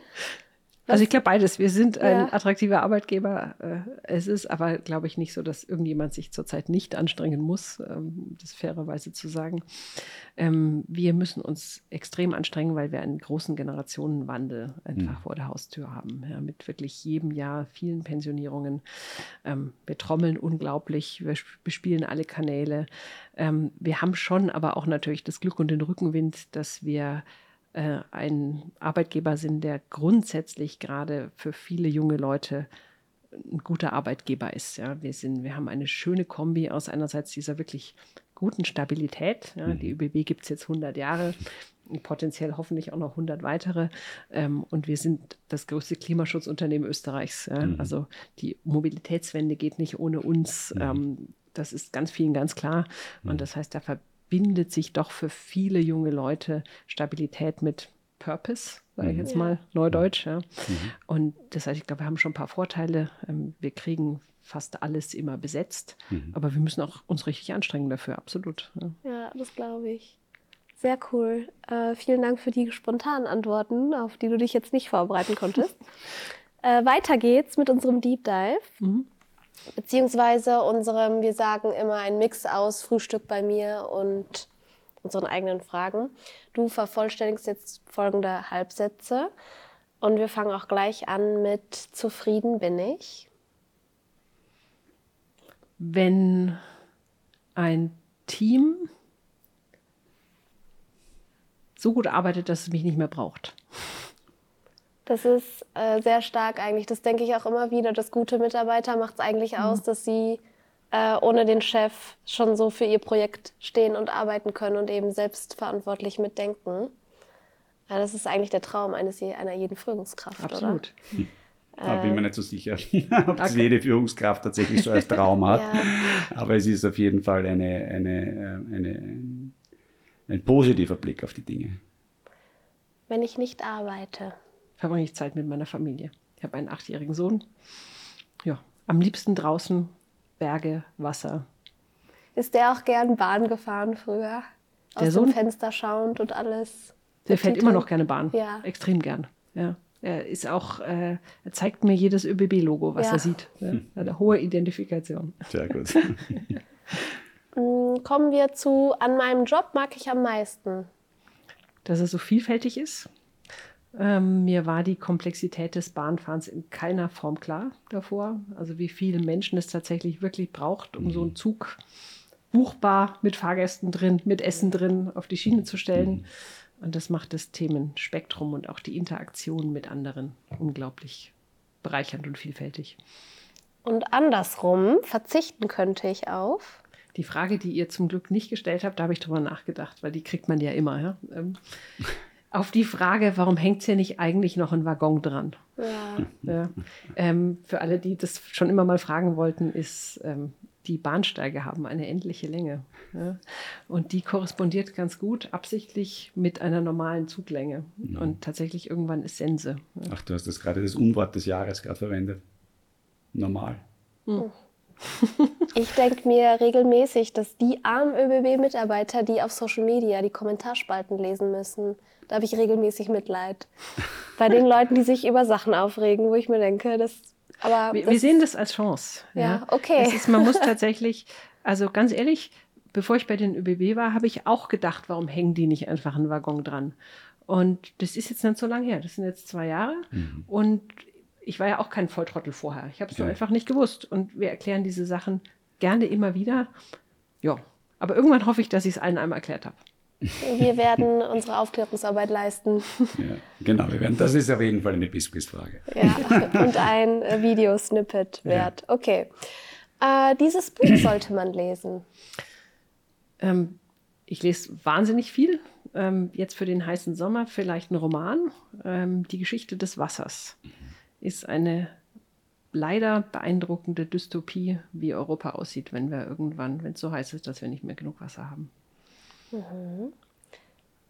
[SPEAKER 2] Also ich glaube beides. Wir sind ein ja. attraktiver Arbeitgeber. Äh, es ist aber, glaube ich, nicht so, dass irgendjemand sich zurzeit nicht anstrengen muss, ähm, das fairerweise zu sagen. Ähm, wir müssen uns extrem anstrengen, weil wir einen großen Generationenwandel einfach mhm. vor der Haustür haben. Ja, mit wirklich jedem Jahr vielen Pensionierungen. Ähm, wir trommeln unglaublich, wir bespielen alle Kanäle. Wir haben schon aber auch natürlich das Glück und den Rückenwind, dass wir äh, ein Arbeitgeber sind, der grundsätzlich gerade für viele junge Leute ein guter Arbeitgeber ist. Ja. Wir, sind, wir haben eine schöne Kombi aus einerseits dieser wirklich guten Stabilität. Ja. Die mhm. ÖBB gibt es jetzt 100 Jahre, potenziell hoffentlich auch noch 100 weitere. Ähm, und wir sind das größte Klimaschutzunternehmen Österreichs. Ja. Mhm. Also die Mobilitätswende geht nicht ohne uns. Mhm. Ähm, das ist ganz vielen ganz klar. Und das heißt, da verbindet sich doch für viele junge Leute Stabilität mit Purpose, sage ich mhm. jetzt mal, Neudeutsch. Ja. Mhm. Und das heißt, ich glaube, wir haben schon ein paar Vorteile. Ähm, wir kriegen fast alles immer besetzt, mhm. aber wir müssen auch uns richtig anstrengen dafür, absolut.
[SPEAKER 1] Ja, ja das glaube ich. Sehr cool. Äh, vielen Dank für die spontanen Antworten, auf die du dich jetzt nicht vorbereiten konntest. (laughs) äh, weiter geht's mit unserem Deep Dive. Mhm. Beziehungsweise unserem, wir sagen immer ein Mix aus Frühstück bei mir und unseren eigenen Fragen. Du vervollständigst jetzt folgende Halbsätze und wir fangen auch gleich an mit Zufrieden bin ich.
[SPEAKER 2] Wenn ein Team so gut arbeitet, dass es mich nicht mehr braucht.
[SPEAKER 1] Das ist äh, sehr stark eigentlich. Das denke ich auch immer wieder. Das gute Mitarbeiter macht es eigentlich aus, mhm. dass sie äh, ohne den Chef schon so für ihr Projekt stehen und arbeiten können und eben selbstverantwortlich mitdenken. Ja, das ist eigentlich der Traum eines, einer jeden Führungskraft,
[SPEAKER 2] Absolut.
[SPEAKER 3] oder? Hm. Da bin ich mir nicht so sicher, (laughs) ob das jede Führungskraft tatsächlich so als Traum (laughs) hat. ja. Aber es ist auf jeden Fall eine, eine, äh, eine, ein positiver Blick auf die Dinge.
[SPEAKER 1] Wenn ich nicht arbeite,
[SPEAKER 2] verbringe ich Zeit mit meiner Familie. Ich habe einen achtjährigen Sohn. Ja, am liebsten draußen, Berge, Wasser.
[SPEAKER 1] Ist der auch gern Bahn gefahren früher? Aus der Sohn? dem Fenster schauend und alles.
[SPEAKER 2] Der fährt immer noch gerne Bahn. Ja. Extrem gern. Ja. Er ist auch, äh, er zeigt mir jedes ÖBB-Logo, was ja. er sieht. Ja. Hm. Eine hohe Identifikation.
[SPEAKER 3] Sehr gut. (laughs)
[SPEAKER 1] Mm, kommen wir zu, an meinem Job mag ich am meisten.
[SPEAKER 2] Dass er so vielfältig ist, ähm, mir war die Komplexität des Bahnfahrens in keiner Form klar davor. Also wie viele Menschen es tatsächlich wirklich braucht, um so einen Zug buchbar mit Fahrgästen drin, mit Essen drin auf die Schiene zu stellen. Und das macht das Themenspektrum und auch die Interaktion mit anderen unglaublich bereichernd und vielfältig.
[SPEAKER 1] Und andersrum verzichten könnte ich auf.
[SPEAKER 2] Die Frage, die ihr zum Glück nicht gestellt habt, da habe ich drüber nachgedacht, weil die kriegt man ja immer. Ja? Ähm, (laughs) auf die Frage, warum hängt hier nicht eigentlich noch ein Waggon dran? Ja. ja. Ähm, für alle, die das schon immer mal fragen wollten, ist, ähm, die Bahnsteige haben eine endliche Länge. Ja? Und die korrespondiert ganz gut absichtlich mit einer normalen Zuglänge. Ja. Und tatsächlich irgendwann ist Sense.
[SPEAKER 3] Ja. Ach, du hast das gerade das Unwort des Jahres gerade verwendet. Normal. Hm.
[SPEAKER 1] Ich denke mir regelmäßig, dass die armen ÖBB-Mitarbeiter, die auf Social Media die Kommentarspalten lesen müssen, da habe ich regelmäßig Mitleid. Bei den Leuten, die sich über Sachen aufregen, wo ich mir denke, das. Aber
[SPEAKER 2] wir, das, wir sehen das als Chance.
[SPEAKER 1] Ja, ja. okay.
[SPEAKER 2] Ist, man muss tatsächlich, also ganz ehrlich, bevor ich bei den ÖBB war, habe ich auch gedacht, warum hängen die nicht einfach einen Waggon dran? Und das ist jetzt nicht so lange her. Das sind jetzt zwei Jahre. Mhm. Und ich war ja auch kein Volltrottel vorher. Ich habe es ja. einfach nicht gewusst. Und wir erklären diese Sachen gerne immer wieder. Ja, aber irgendwann hoffe ich, dass ich es allen einmal erklärt habe.
[SPEAKER 1] Wir werden unsere Aufklärungsarbeit leisten.
[SPEAKER 3] Ja, genau, wir werden, das ist auf jeden Fall eine Bissquist-Frage.
[SPEAKER 1] Ja, und ein äh, Videosnippet wert. Ja. Okay. Äh, dieses Buch sollte man lesen.
[SPEAKER 2] Ähm, ich lese wahnsinnig viel. Ähm, jetzt für den heißen Sommer vielleicht ein Roman. Ähm, Die Geschichte des Wassers ist eine leider beeindruckende Dystopie, wie Europa aussieht, wenn wir irgendwann, wenn es so heiß ist, dass wir nicht mehr genug Wasser haben.
[SPEAKER 1] Mhm.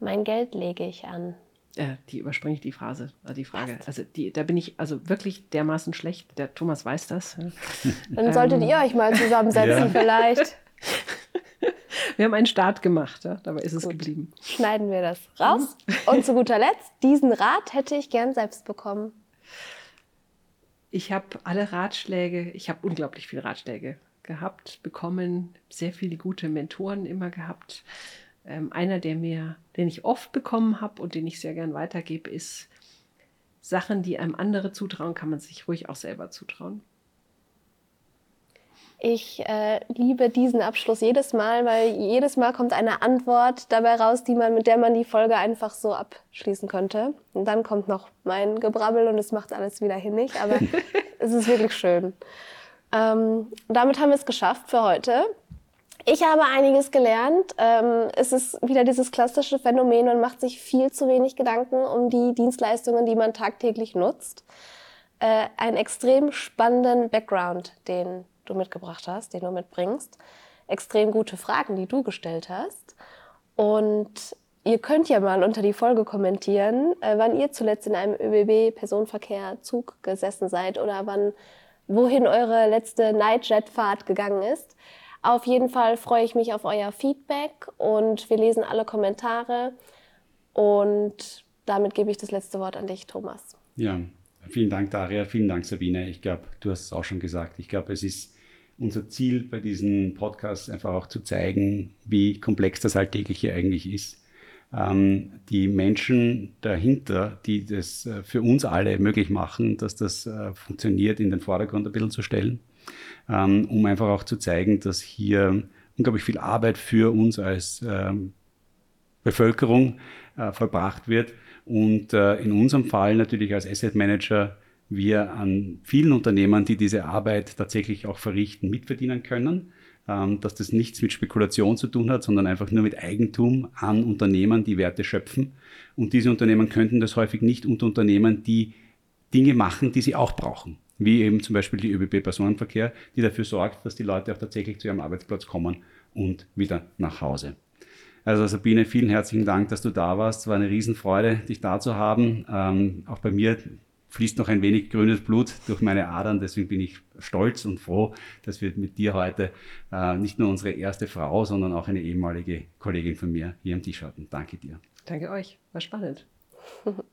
[SPEAKER 1] Mein Geld lege ich an.
[SPEAKER 2] Äh, die überspringe ich die Phrase, äh, die Frage. Also die, da bin ich also wirklich dermaßen schlecht. Der Thomas weiß das. (laughs)
[SPEAKER 1] Dann solltet ähm, ihr euch mal zusammensetzen ja. (laughs) vielleicht. (laughs)
[SPEAKER 2] Wir haben einen Start gemacht, ja? dabei ist es Gut. geblieben.
[SPEAKER 1] Schneiden wir das raus. Und zu guter Letzt, diesen Rat hätte ich gern selbst bekommen.
[SPEAKER 2] Ich habe alle Ratschläge, ich habe unglaublich viele Ratschläge gehabt, bekommen, sehr viele gute Mentoren immer gehabt. Ähm, einer, der mir, den ich oft bekommen habe und den ich sehr gern weitergebe, ist Sachen, die einem andere zutrauen, kann man sich ruhig auch selber zutrauen.
[SPEAKER 1] Ich äh, liebe diesen Abschluss jedes Mal, weil jedes Mal kommt eine Antwort dabei raus, die man, mit der man die Folge einfach so abschließen könnte. Und dann kommt noch mein Gebrabbel und es macht alles wieder hinnig, aber (laughs) es ist wirklich schön. Ähm, damit haben wir es geschafft für heute. Ich habe einiges gelernt. Ähm, es ist wieder dieses klassische Phänomen, man macht sich viel zu wenig Gedanken um die Dienstleistungen, die man tagtäglich nutzt. Äh, einen extrem spannenden Background, den du mitgebracht hast, den du mitbringst. Extrem gute Fragen, die du gestellt hast. Und ihr könnt ja mal unter die Folge kommentieren, äh, wann ihr zuletzt in einem ÖBB-Personenverkehr-Zug gesessen seid oder wann, wohin eure letzte Nightjet-Fahrt gegangen ist. Auf jeden Fall freue ich mich auf euer Feedback und wir lesen alle Kommentare. Und damit gebe ich das letzte Wort an dich, Thomas.
[SPEAKER 3] Ja, Vielen Dank, Daria. Vielen Dank, Sabine. Ich glaube, du hast es auch schon gesagt. Ich glaube, es ist unser Ziel bei diesen Podcasts einfach auch zu zeigen, wie komplex das Alltägliche eigentlich ist. Ähm, die Menschen dahinter, die das äh, für uns alle möglich machen, dass das äh, funktioniert, in den Vordergrund ein bisschen zu stellen, ähm, um einfach auch zu zeigen, dass hier unglaublich viel Arbeit für uns als ähm, Bevölkerung äh, vollbracht wird und äh, in unserem Fall natürlich als Asset Manager wir an vielen Unternehmern, die diese Arbeit tatsächlich auch verrichten, mitverdienen können. Ähm, dass das nichts mit Spekulation zu tun hat, sondern einfach nur mit Eigentum an Unternehmen, die Werte schöpfen. Und diese Unternehmen könnten das häufig nicht unter Unternehmen, die Dinge machen, die sie auch brauchen. Wie eben zum Beispiel die ÖBB Personenverkehr, die dafür sorgt, dass die Leute auch tatsächlich zu ihrem Arbeitsplatz kommen und wieder nach Hause. Also Sabine, vielen herzlichen Dank, dass du da warst. Es war eine Riesenfreude, dich da zu haben. Ähm, auch bei mir fließt noch ein wenig grünes Blut durch meine Adern. Deswegen bin ich stolz und froh, dass wir mit dir heute äh, nicht nur unsere erste Frau, sondern auch eine ehemalige Kollegin von mir hier am Tisch hatten. Danke dir.
[SPEAKER 2] Danke euch. War spannend. (laughs)